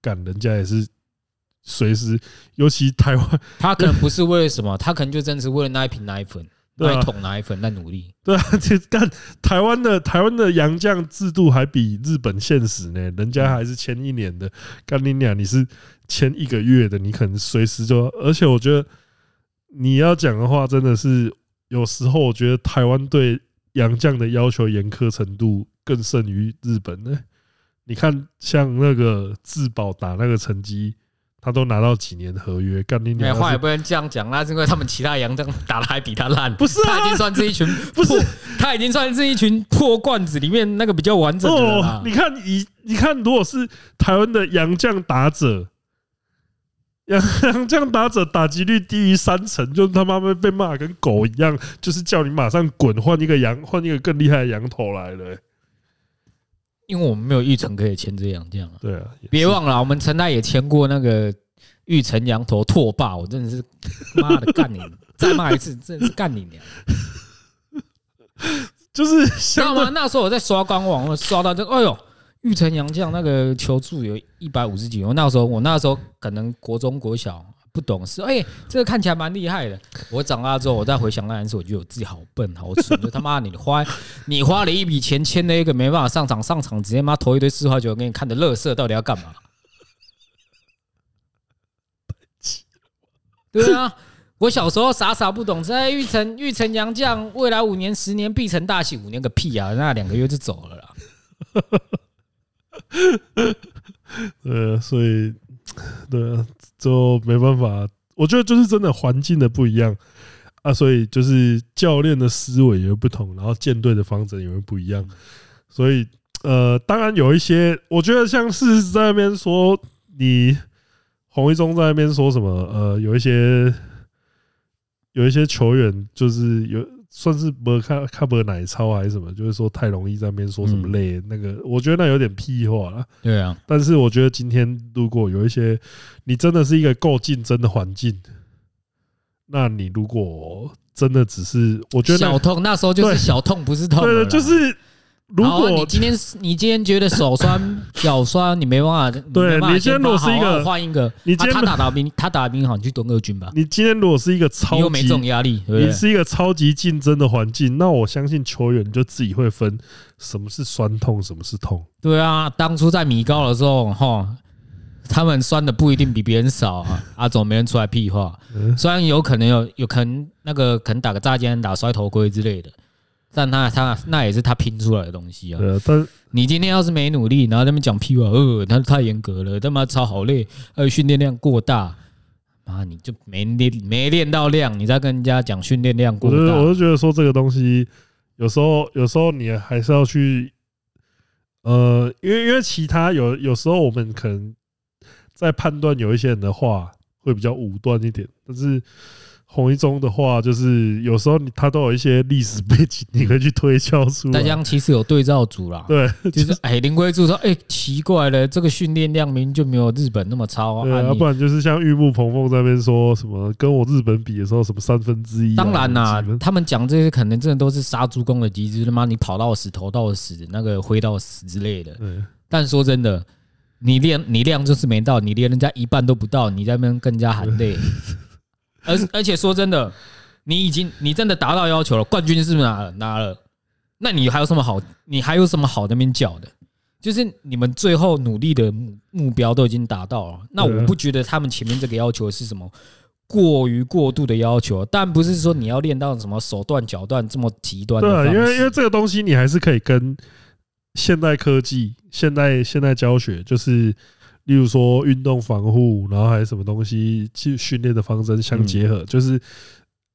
干人家也是。随时，尤其台湾，他可能不是为了什么，他可能就真的是为了那一瓶奶粉，那一桶奶粉在努力。对啊，这干台湾的台湾的洋将制度还比日本现实呢，人家还是签一年的，干你俩你是签一个月的，你可能随时就，而且我觉得你要讲的话，真的是有时候我觉得台湾对洋将的要求严苛程度更胜于日本呢。你看，像那个自保打那个成绩。他都拿到几年合约，干你娘！话也不能这样讲，那是因为他们其他洋将打的还比他烂。不是，他已经算是一群，不是，他已经算是一群破罐子里面那个比较完整的。哦，你看，你你看，如果是台湾的洋将打者，洋洋将打者打击率低于三成，就他妈被被骂跟狗一样，就是叫你马上滚，换一个洋，换一个更厉害的洋头来了。因为我们没有玉成可以签这样这样啊，对啊，别忘了，我们陈大也签过那个玉成羊头拓霸，我真的是 妈的干你！再骂一次，真的是干你娘！就是知道吗？那时候我在刷官网，我刷到这个，哎呦，玉成羊将那个求助有一百五十几。我那时候，我那时候可能国中国小不懂事，哎，这个看起来蛮厉害的。我长大之后，我再回想那件事，我觉得我自己好笨好蠢。就他妈你花你花了一笔钱签了一个没办法上场，上场直接妈投一堆四坏球给你看的乐色，到底要干嘛？对啊。我小时候傻傻不懂，在玉成玉成杨将，未来五年十年必成大器，五年个屁啊！那两个月就走了啦。呃，所以对啊，就没办法。我觉得就是真的环境的不一样啊，所以就是教练的思维也会不同，然后建队的方针也会不一样。所以呃，当然有一些，我觉得像是在那边说你洪一中在那边说什么，呃，有一些。有一些球员就是有算是不看看不奶超还是什么，就是说太容易在那边说什么累，那个我觉得那有点屁话了。对啊，但是我觉得今天如果有一些你真的是一个够竞争的环境，那你如果真的只是我觉得小痛，那时候就是小痛，不是痛，对，就是。如果你今天你今天觉得手酸脚酸，你没办法，对你今天如果是一个换一个，你今天他打打兵，他打兵好，你去蹲二军吧。你今天如果是一个超级，又没这种压力，你是一个超级竞争的环境，那我相信球员就自己会分什么是酸痛，什么是痛。对啊，当初在米高的时候，哈，他们酸的不一定比别人少啊。阿 总没人出来屁话，虽然有可能有有可能那个可能打个炸肩打摔头盔之类的。但他他那也是他拼出来的东西啊！对啊，但你今天要是没努力，然后他们讲屁话，呃，他太严格了，他妈操好累，呃，训练量过大，妈，你就没练没练到量，你再跟人家讲训练量过大，我就觉得说这个东西有时候有时候你还是要去，呃，因为因为其他有有时候我们可能在判断有一些人的话会比较武断一点，但是。洪一中的话，就是有时候你他都有一些历史背景，你可以去推敲出来。大家其实有对照组啦，对，就是哎，林龟柱说，哎，奇怪了，这个训练量明明就没有日本那么超啊。对，要不然就是像玉木鹏凤在那边说什么，跟我日本比的时候，什么三分之一。当然啦，他们讲这些可能真的都是杀猪工的机制，他妈你跑到死，投到死，那个挥到死之类的。对。但说真的，你练你量就是没到，你连人家一半都不到，你在那边更加含泪。而而且说真的，你已经你真的达到要求了，冠军是不是拿了拿了？那你还有什么好？你还有什么好那边叫的？就是你们最后努力的目目标都已经达到了，那我不觉得他们前面这个要求是什么过于过度的要求，但不是说你要练到什么手段脚段这么极端。对，因为因为这个东西你还是可以跟现代科技、现代现代教学就是。例如说运动防护，然后还有什么东西去训练的方针相结合，就是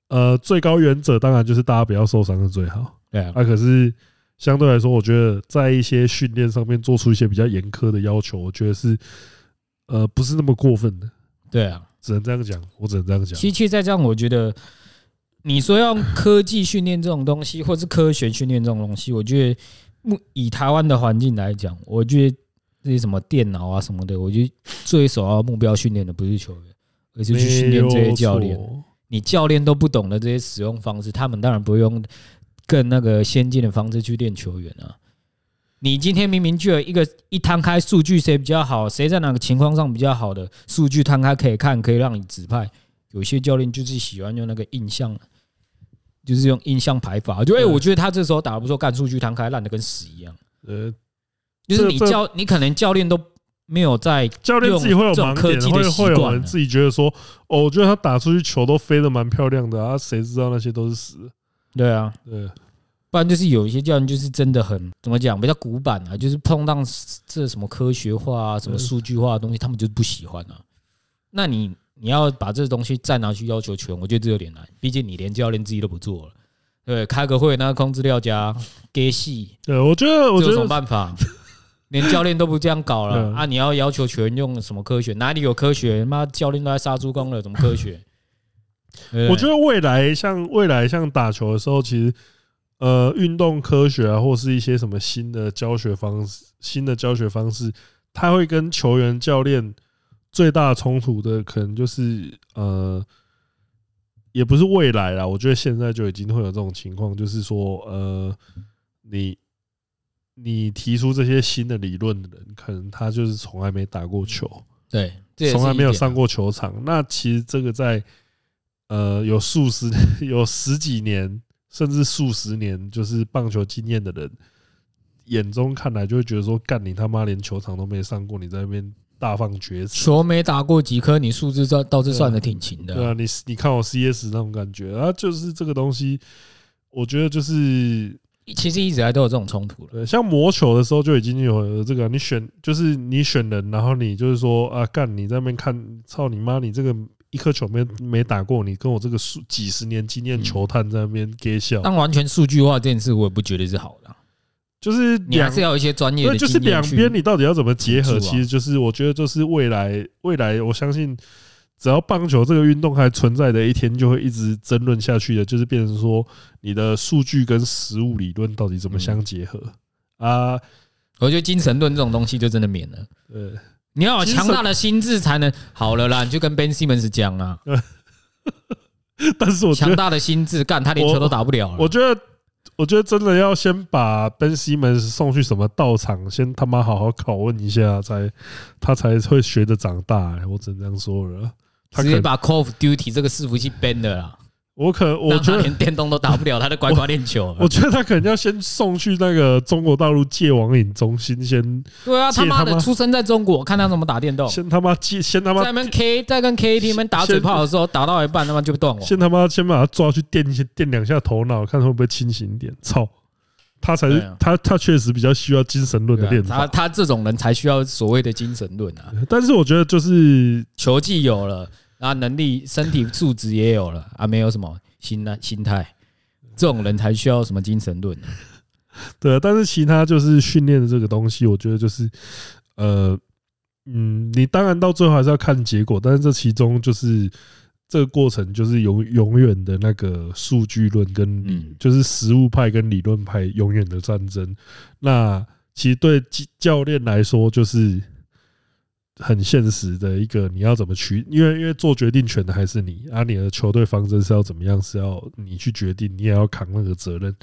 呃最高原则当然就是大家不要受伤是最好。对啊，可是相对来说，我觉得在一些训练上面做出一些比较严苛的要求，我觉得是呃不是那么过分的。对啊，只能这样讲，我只能这样讲。其实再这样，我觉得你说要科技训练这种东西，或是科学训练这种东西，我觉得以台湾的环境来讲，我觉得。这些什么电脑啊什么的，我觉得最首要目标训练的不是球员，而是去训练这些教练。你教练都不懂的这些使用方式，他们当然不会用更那个先进的方式去练球员啊。你今天明明就有一个一摊开数据，谁比较好，谁在哪个情况上比较好的数据摊开可以看，可以让你指派。有些教练就是喜欢用那个印象，就是用印象排法，就哎，我觉得他这时候打得不错，干数据摊开烂的跟屎一样。呃。就是你教你可能教练都没有在 教练自己会有盲点，会会有人自己觉得说哦，我觉得他打出去球都飞得蛮漂亮的啊，谁知道那些都是死？对啊，对，不然就是有一些教练就是真的很怎么讲，比较古板啊，就是碰到这什么科学化啊、什么数据化的东西，他们就不喜欢啊。那你你要把这个东西再拿去要求球员，我觉得这有点难，毕竟你连教练自己都不做了。对，开个会，那个空资料夹给戏。对，我觉得我觉得有什么办法？连教练都不这样搞了啊！你要要求球员用什么科学？哪里有科学？妈，教练都在杀猪工了，怎么科学？我觉得未来像未来像打球的时候，其实呃，运动科学啊，或是一些什么新的教学方式、新的教学方式，他会跟球员教练最大冲突的可能就是呃，也不是未来啦，我觉得现在就已经会有这种情况，就是说呃，你你提出这些新的理论的人，可能他就是从来没打过球，对，从来没有上过球场。那其实这个在呃有数十 有十几年甚至数十年就是棒球经验的人眼中看来，就会觉得说，干你他妈连球场都没上过，你在那边。大放厥词，球没打过几颗，你数字倒倒是算的挺勤的。对啊，你你看我 CS 那种感觉啊，就是这个东西，我觉得就是其实一直以来都有这种冲突对，像魔球的时候就已经有这个，你选就是你选人，然后你就是说啊，干你在那边看，操你妈，你这个一颗球没没打过，你跟我这个数几十年经验球探在那边给笑。但完全数据化这件事，我也不觉得是好的。就是你还是要有一些专业的，就是两边你到底要怎么结合？其实就是我觉得，就是未来未来，我相信只要棒球这个运动还存在的一天，就会一直争论下去的。就是变成说，你的数据跟实物理论到底怎么相结合啊？我觉得精神论这种东西就真的免了。对，你要有强大的心智才能好了啦。你就跟 Ben Simmons 讲啊。但是我强大的心智，干他连球都打不了了。我觉得。我觉得真的要先把 Ben Simmons 送去什么道场，先他妈好好拷问一下，才他才会学着长大。我只能这样说了。他直接把 Call of Duty 这个伺服器 ban 了啦。我可我觉得连电动都打不了，他就乖乖练球我。我觉得他可能要先送去那个中国大陆戒网瘾中心，先对啊，他妈的出生在中国，看他怎么打电动。先他妈戒，先他妈在跟 K 在跟 KT 们打嘴炮的时候，打到一半他妈就断网。先他妈先把他抓去电电两下头脑，看他会不会清醒一点。操，他才是他他确实比较需要精神论的练法。他他这种人才需要所谓的精神论啊。但是我觉得就是球技有了，然后能力、身体素质也有了啊，没有什么。心态，心态，这种人才需要什么精神论？对，但是其他就是训练的这个东西，我觉得就是，呃，嗯，你当然到最后还是要看结果，但是这其中就是这个过程，就是永永远的那个数据论跟就是实物派跟理论派永远的战争。那其实对教练来说，就是。很现实的一个，你要怎么取？因为因为做决定权的还是你啊，你的球队方针是要怎么样？是要你去决定，你也要扛那个责任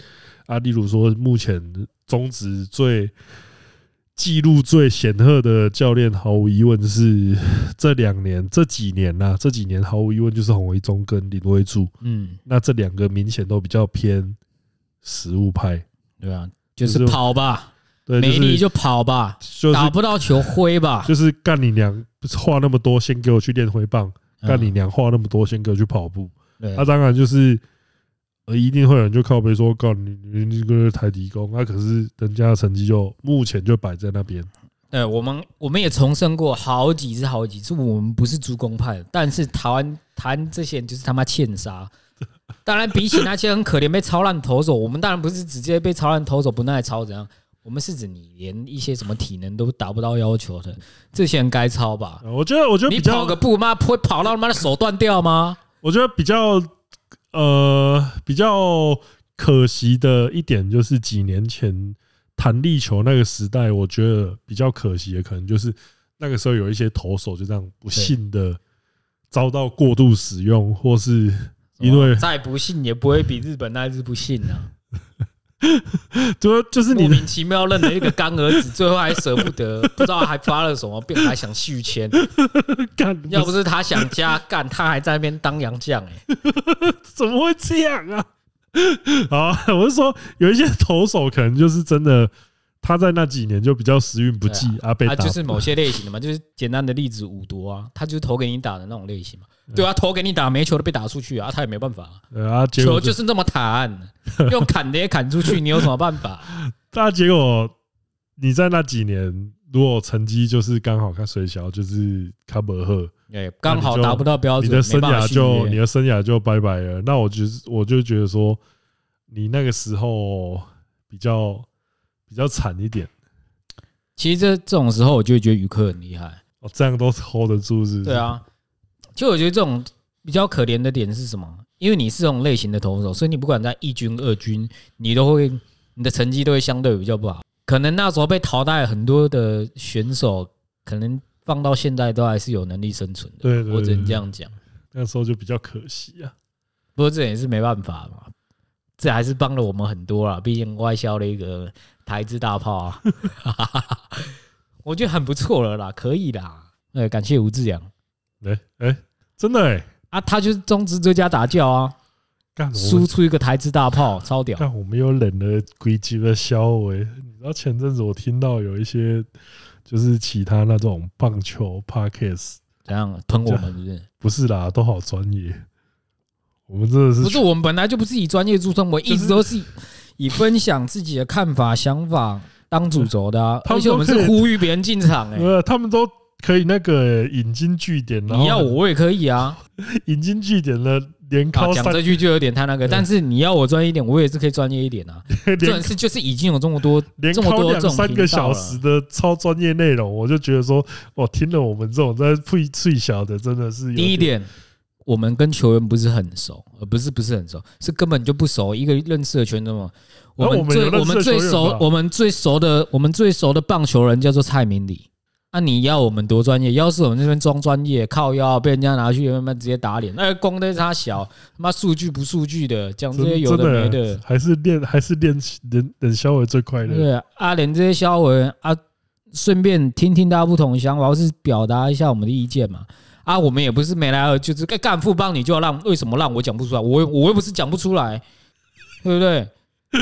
啊。例如说，目前中职最记录最显赫的教练，毫无疑问是 这两年这几年呐，这几年毫无疑问就是洪维忠跟林威柱。嗯，那这两个明显都比较偏实物派，对啊，就是跑吧。没力就跑吧，打不到球挥吧，就是干你娘！话那么多，先给我去练挥棒。干你娘！话那么多，先给我去跑步。那当然就是，呃，一定会有人就靠背说，告你你这个台底工。那可是人家的成绩就目前就摆在那边。对，我们我们也重申过好几次好几次，我们不是主攻派的，但是台湾台湾这些人就是他妈欠杀。当然，比起那些很可怜被超烂投手，我们当然不是直接被超烂投手不耐操怎样。我们是指你连一些什么体能都达不到要求的，这些人该操吧？我觉得，我觉得你跑个步，妈不会跑到他妈的手断掉吗？我觉得比较呃比较可惜的一点就是几年前弹力球那个时代，我觉得比较可惜的可能就是那个时候有一些投手就这样不幸的遭到过度使用，或是因为再不幸也不会比日本那一支不幸啊。就就是你莫名其妙认了一个干儿子，最后还舍不得，不知道还发了什么病，还想续签。干，要不是他想加干，他还在那边当洋将哎，怎么会这样啊？啊，我是说有一些投手可能就是真的。他在那几年就比较时运不济啊，被打。就是某些类型的嘛，就是简单的例子，五夺啊，他就是投给你打的那种类型嘛。对啊，投给你打，没球都被打出去啊，他也没办法。啊，球就是那么弹，用砍的也砍出去，你有什么办法？那结果你在那几年，如果成绩就是刚好看水小，就是卡伯赫，哎，刚好达不到标准，你的生涯就你的生涯就拜拜了。那我觉得，我就觉得说，你那个时候比较。比较惨一点，其实这这种时候，我就会觉得宇克很厉害哦，这样都 hold 得住是不是？对啊，就我觉得这种比较可怜的点是什么？因为你是这种类型的投手，所以你不管在一军、二军，你都会你的成绩都会相对比较不好。可能那时候被淘汰很多的选手，可能放到现在都还是有能力生存的。对，我只能这样讲。那时候就比较可惜啊，不过这也是没办法嘛，这还是帮了我们很多啦。毕竟外销了一个台资大炮啊，我觉得很不错了啦，可以啦。呃，感谢吴志阳。哎哎，真的哎啊，他就是中职最佳打教啊。干输出一个台资大炮，超屌！但我们又冷了规矩的消息。你知道前阵子我听到有一些，就是其他那种棒球 podcast 怎样喷我们，是不是？不是啦，都好专业。我们真的是不是？我们本来就不是以专业著称，我一直都是以分享自己的看法、想法当主轴的啊。而且我们是呼吁别人进场，哎，他们都可以那个引经据典，你要我我也可以啊，引经据典的。连讲这句就有点太那个，但是你要我专业一点，我也是可以专业一点啊。这件事就是已经有这么多，这么多这三个小时的超专业内容，我就觉得说，我听了我们这种在最最小的，真的是第一点，我们跟球员不是很熟，而不是不是很熟，是根本就不熟。一个认识的圈子嘛，我们最我们最熟，我们最熟的我们最熟的棒球人叫做蔡明礼。那、啊、你要我们多专业？要是我们这边装专业，靠腰被人家拿去慢慢直接打脸。那光对他小，他妈数据不数据的，讲这些有的没的，还是练还是练人人消为最快乐。对啊，啊，连这些消为啊，顺便听听大家不同的想法，或是表达一下我们的意见嘛。啊，我们也不是没来由，就是该干副帮你就要让，为什么让我讲不出来？我我又不是讲不出来，对不对？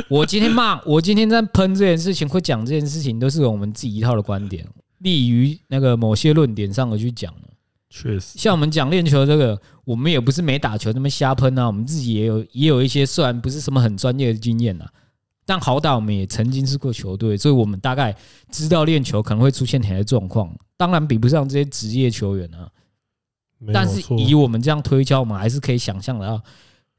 我今天骂，我今天在喷这件事情，会讲这件事情，都是我们自己一套的观点。利于那个某些论点上而去讲了，确实，像我们讲练球这个，我们也不是没打球那么瞎喷啊，我们自己也有也有一些虽然不是什么很专业的经验呐，但好歹我们也曾经是过球队，所以我们大概知道练球可能会出现哪些状况。当然比不上这些职业球员啊，但是以我们这样推敲，我们还是可以想象得到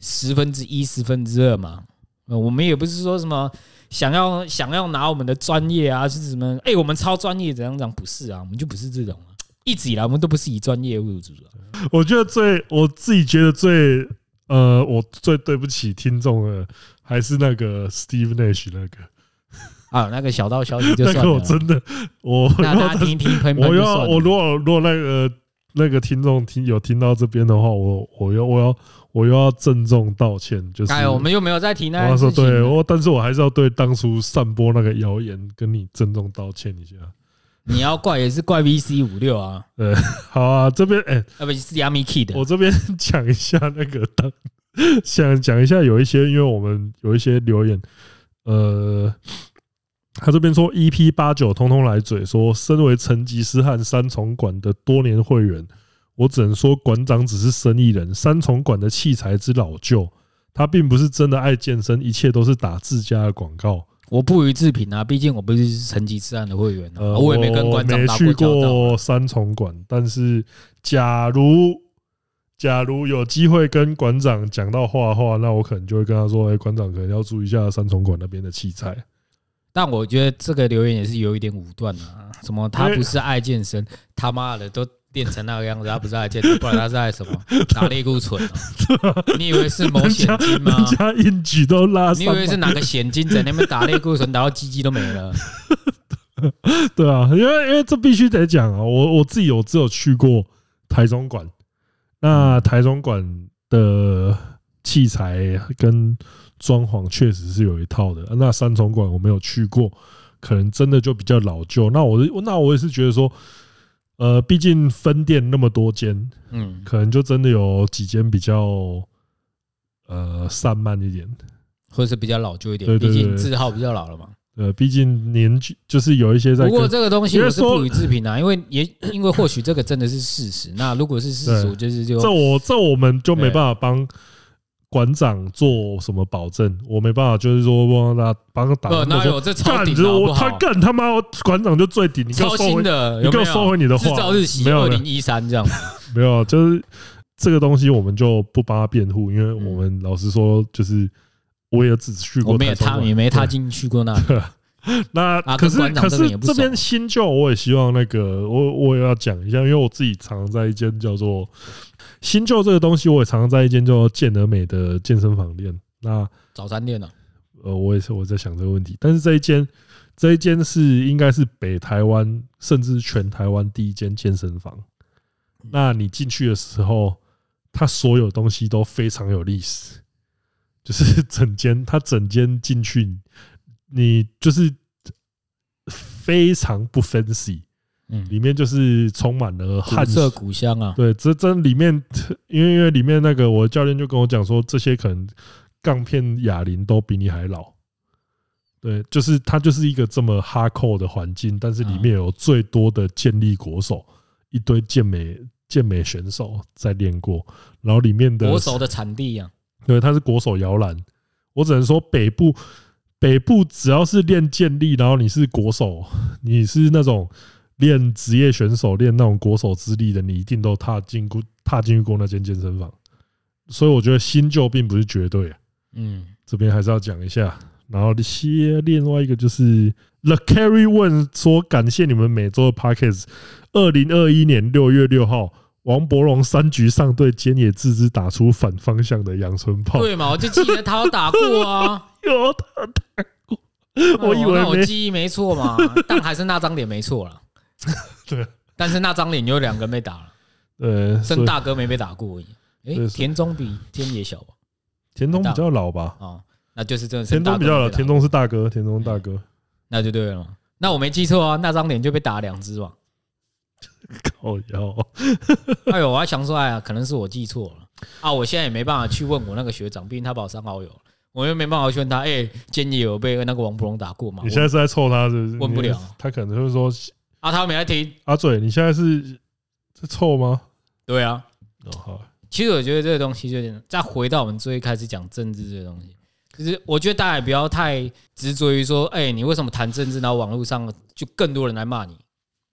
十分之一、十分之二嘛。我们也不是说什么。想要想要拿我们的专业啊，是什么？哎，我们超专业，怎样讲？不是啊，我们就不是这种啊。一直以来，我们都不是以专业为主的。我觉得最我自己觉得最呃，我最对不起听众的，还是那个 Steve Nash 那个 啊，那个小道消息就算了。那个我真的，我那大家听一听喷喷，我要我如果如果那个那个听众听有听到这边的话，我我要我要。我又要郑重道歉，就是哎，我们又没有在提那。我说对，我但是我还是要对当初散播那个谣言跟你郑重道歉一下。你要怪也是怪 VC 五六啊。对，好啊，这边哎，啊不是 Yami Kid，我这边讲一下那个当，想讲一下有一些，因为我们有一些留言，呃，他这边说 EP 八九通通来嘴，说身为成吉思汗三重馆的多年会员。我只能说，馆长只是生意人。三重馆的器材之老旧，他并不是真的爱健身，一切都是打自家的广告。我不予置评啊，毕竟我不是成吉思汗的会员，呃，我也没跟馆长打过交道。没去过三重馆，但是假如假如有机会跟馆长讲到话的话，那我可能就会跟他说：“哎，馆长可能要注意一下三重馆那边的器材。”但我觉得这个留言也是有一点武断啊，什么他不是爱健身，他妈的都。练成那个样子，他不是爱健身，不然他是爱什么打类固醇？你以为是某险金吗？人家硬举都拉。你以为是哪个险金在那边打类固醇，打到鸡鸡都没了？对啊，因为因为这必须得讲啊，我我自己有只有去过台中馆，那台中馆的器材跟装潢确实是有一套的。那三重馆我没有去过，可能真的就比较老旧。那我那我也是觉得说。呃，毕竟分店那么多间，嗯，可能就真的有几间比较呃散漫一点，或者是比较老旧一点。毕竟字号比较老了嘛。呃，毕竟年纪就是有一些在。不过这个东西我是不予置评啊，因为也因为或许这个真的是事实。那如果是事实，就是就这我这我们就没办法帮。馆长做什么保证？我没办法，就是说帮他帮他打。不，哪有这超顶我他干他妈馆长就最顶，你给我收回的，你给我收回你的话。制造日期二零一三这样。没有，就是这个东西我们就不帮他辩护，因为我们老实说，就是我也只去过，我没有他也没他进去过那。那可是可是这边新旧，我也希望那个我我也要讲一下，因为我自己常在一间叫做。新旧这个东西，我也常常在一间叫健而美的健身房练。那早餐店呢？呃，我也是我在想这个问题。但是这一间这一间是应该是北台湾甚至全台湾第一间健身房。那你进去的时候，它所有东西都非常有历史，就是整间它整间进去，你就是非常不 fancy。嗯，里面就是充满了汉色古香啊。对，这这里面，因为因为里面那个我教练就跟我讲说，这些可能杠片哑铃都比你还老。对，就是它就是一个这么哈扣的环境，但是里面有最多的健力国手，一堆健美健美选手在练过，然后里面的国手的产地啊，对，它是国手摇篮。我只能说北部北部只要是练健力，然后你是国手，你是那种。练职业选手，练那种国手资历的，你一定都踏进过、踏进去过那间健身房。所以我觉得新旧并不是绝对。嗯，这边还是要讲一下。然后这些另外一个就是 The Carry One 说感谢你们每周的 Podcast。二零二一年六月六号，王柏荣三局上对菅野智之打出反方向的阳春炮。对嘛？我就记得他有打过啊，有他打过。我以为我记忆没错嘛，但还是那张脸没错了。对，但是那张脸有两个被打了，呃，剩大哥没被打过而已。哎，田中比天野小吧？田中比较老吧？啊，那就是真的。田中比较老，田中是大哥，田中大哥，那就对了。那我没记错啊，那张脸就被打两只嘛。靠腰！哎呦，我还想说，哎呀，可能是我记错了啊！我现在也没办法去问我那个学长，毕竟他把我删好友，我又没办法去问他。哎，菅野有被那个王柏融打过吗？你现在是在臭他，是不是？问不了，他可能就是说。阿涛没来听阿嘴，你现在是是臭吗？对啊，哦好。其实我觉得这个东西就是再回到我们最开始讲政治这个东西，其实我觉得大家也不要太执着于说，哎，你为什么谈政治？然后网络上就更多人来骂你。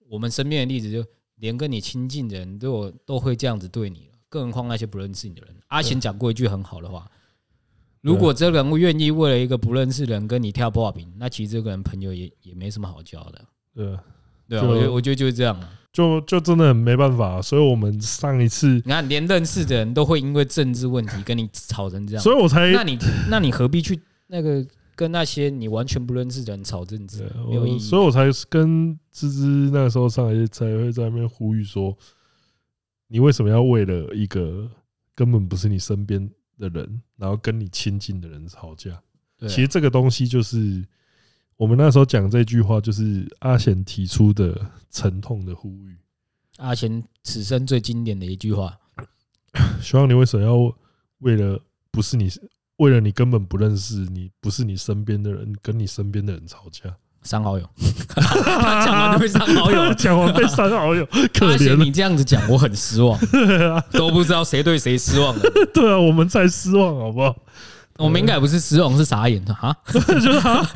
我们身边的例子，就连跟你亲近的人都有都会这样子对你，更何况那些不认识你的人。阿贤讲过一句很好的话：如果这个人愿意为了一个不认识的人跟你跳薄饼，那其实这个人朋友也也没什么好交的。对。对啊，我觉得我觉得就是这样，就就真的很没办法，所以我们上一次你看，连认识的人都会因为政治问题跟你吵成这样，所以我才，那你那你何必去那个跟那些你完全不认识的人吵政治？没有意义，所以我才跟芝芝那个时候上来才会在那边呼吁说，你为什么要为了一个根本不是你身边的人，然后跟你亲近的人吵架？其实这个东西就是。我们那时候讲这句话，就是阿贤提出的沉痛的呼吁。阿贤此生最经典的一句话：希望你为什么要为了不是你，为了你根本不认识你，不是你身边的人，跟你身边的人吵架？删好友，讲完就被删好友，讲完被删好友，可怜。你这样子讲，我很失望。都不知道谁对谁失望了。对啊，我们在失望，好不好？我们应该不是失望，是傻眼的哈，就是哈，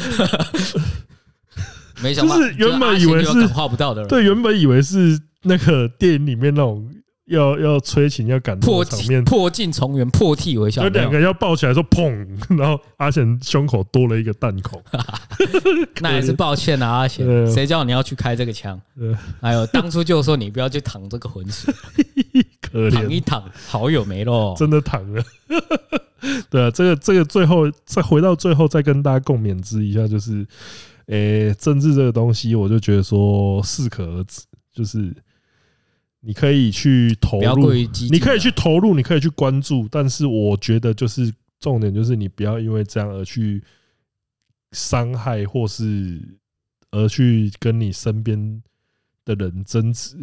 没想到，就是原本以为是画不到的，对，原本以为是那个电影里面那种要要催情要感动场面，破镜重圆，破涕为笑，有。两个要抱起来说砰，然后阿贤胸口多了一个弹孔，那也是抱歉啊，阿贤，谁叫你要去开这个枪？哎呦当初就说你不要去淌这个浑水，可一躺，好友没喽，真的躺了。对啊，这个这个最后再回到最后再跟大家共勉之一下，就是，诶，政治这个东西，我就觉得说适可而止，就是你可以去投入，你可以去投入，你可以去关注，但是我觉得就是重点就是你不要因为这样而去伤害，或是而去跟你身边的人争执。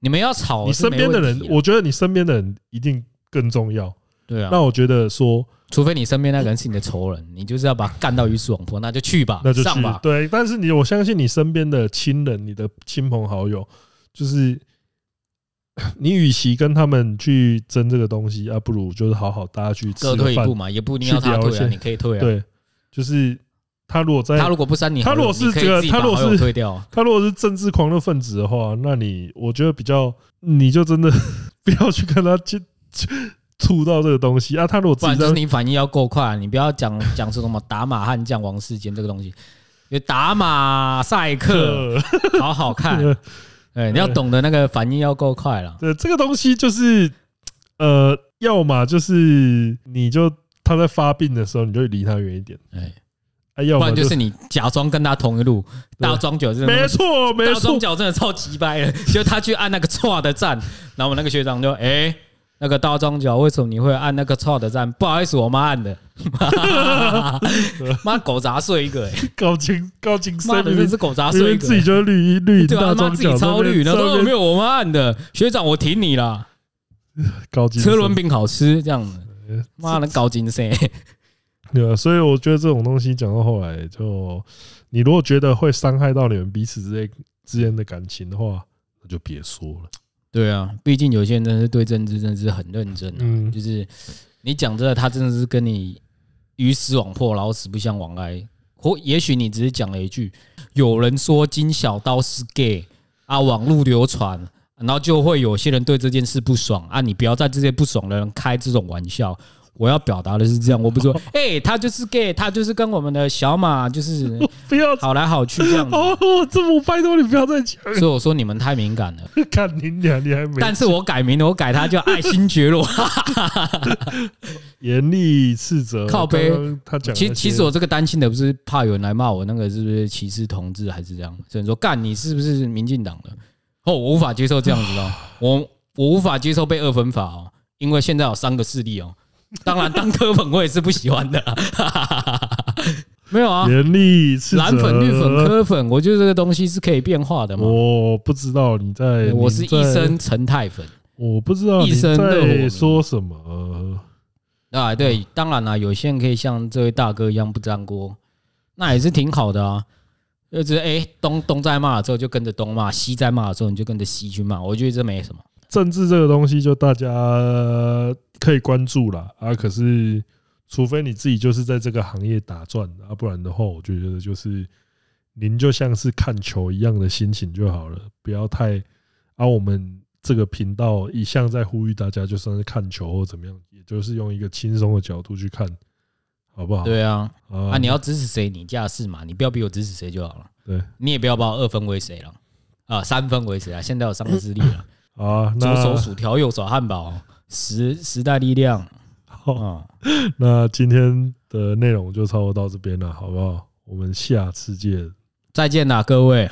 你们要吵，你身边的人，我觉得你身边的人一定更重要。对啊，那我觉得说，除非你身边那个人是你的仇人，你就是要把他干到鱼死网破，那就去吧，那就去上吧。对，但是你，我相信你身边的亲人、你的亲朋好友，就是 你与其跟他们去争这个东西，啊，不如就是好好大家去各退一步嘛，也不一定要他退啊，你可以退啊。对，就是他如果在，他如果不删你，他如果是这个，他如果是退掉，他如果是政治狂热分子的话，那你我觉得比较，你就真的 不要去跟他去。触到这个东西啊，他如果不然就是你反应要够快，你不要讲讲出什么打马悍将王世坚这个东西，就打马赛克好好看，哎，你要懂得那个反应要够快了。对，这个东西就是呃，要么就是你就他在发病的时候，你就离他远一点，哎，要不然就是你假装跟他同一路。大装脚真的没错，没错，大装脚真的超级掰的，就他去按那个错的站，然后我们那个学长就哎。那个大庄脚，为什么你会按那个错的赞？不好意思，我妈按的。妈狗杂碎一个，哎，高精高精，妈的，真是狗杂碎一个，自己就绿一绿，对啊，妈自己超绿，然后没有我妈按的。学长，我挺你啦。高精车轮饼好吃，这样子。妈的，高精神。对啊，所以我觉得这种东西讲到后来，就你如果觉得会伤害到你们彼此之间之间的感情的话，那就别说了。对啊，毕竟有些人真的是对政治真的是很认真啊。就是你讲这个，他真的是跟你鱼死网破，老死不相往来。或也许你只是讲了一句，有人说金小刀是 gay 啊，网络流传，然后就会有些人对这件事不爽啊。你不要在这些不爽的人开这种玩笑。我要表达的是这样，我不是说，哎，他就是 gay，他就是跟我们的小马就是 不要好来好去这样子。哦，这么拜托你不要再讲。所以我说你们太敏感了。看你俩，你还没。但是我改名了，我改他叫爱新觉罗。严厉斥责。靠背。他讲。其其实我这个担心的不是怕有人来骂我，那个是不是歧视同志还是这样？只能说干你是不是民进党的？哦，我无法接受这样子哦，我我无法接受被二分法哦，因为现在有三个势力哦。当然，当科粉我也是不喜欢的。没有啊，严厉蓝粉、绿粉、科粉，我觉得这个东西是可以变化的嘛。我不知道你在，我是医生陈太粉，我不知道医生在说什么。啊，对，当然了，有些人可以像这位大哥一样不粘锅，那也是挺好的啊。就是哎，东东在骂的时候就跟着东骂，西在骂的时候你就跟着西去骂，我觉得这没什么。政治这个东西，就大家可以关注了啊。可是，除非你自己就是在这个行业打转啊，不然的话，我觉得就是您就像是看球一样的心情就好了，不要太。啊，我们这个频道一向在呼吁大家，就算是看球或怎么样，也就是用一个轻松的角度去看，好不好？对啊，啊，你要支持谁，你家事嘛，你不要逼我支持谁就好了。对，你也不要把我二分为谁了啊，三分为谁啊？现在有三个之力了。啊，左手薯条，右手汉堡，时时代力量。好，那今天的内容就差不多到这边了，好不好？我们下次见，再见啦，各位。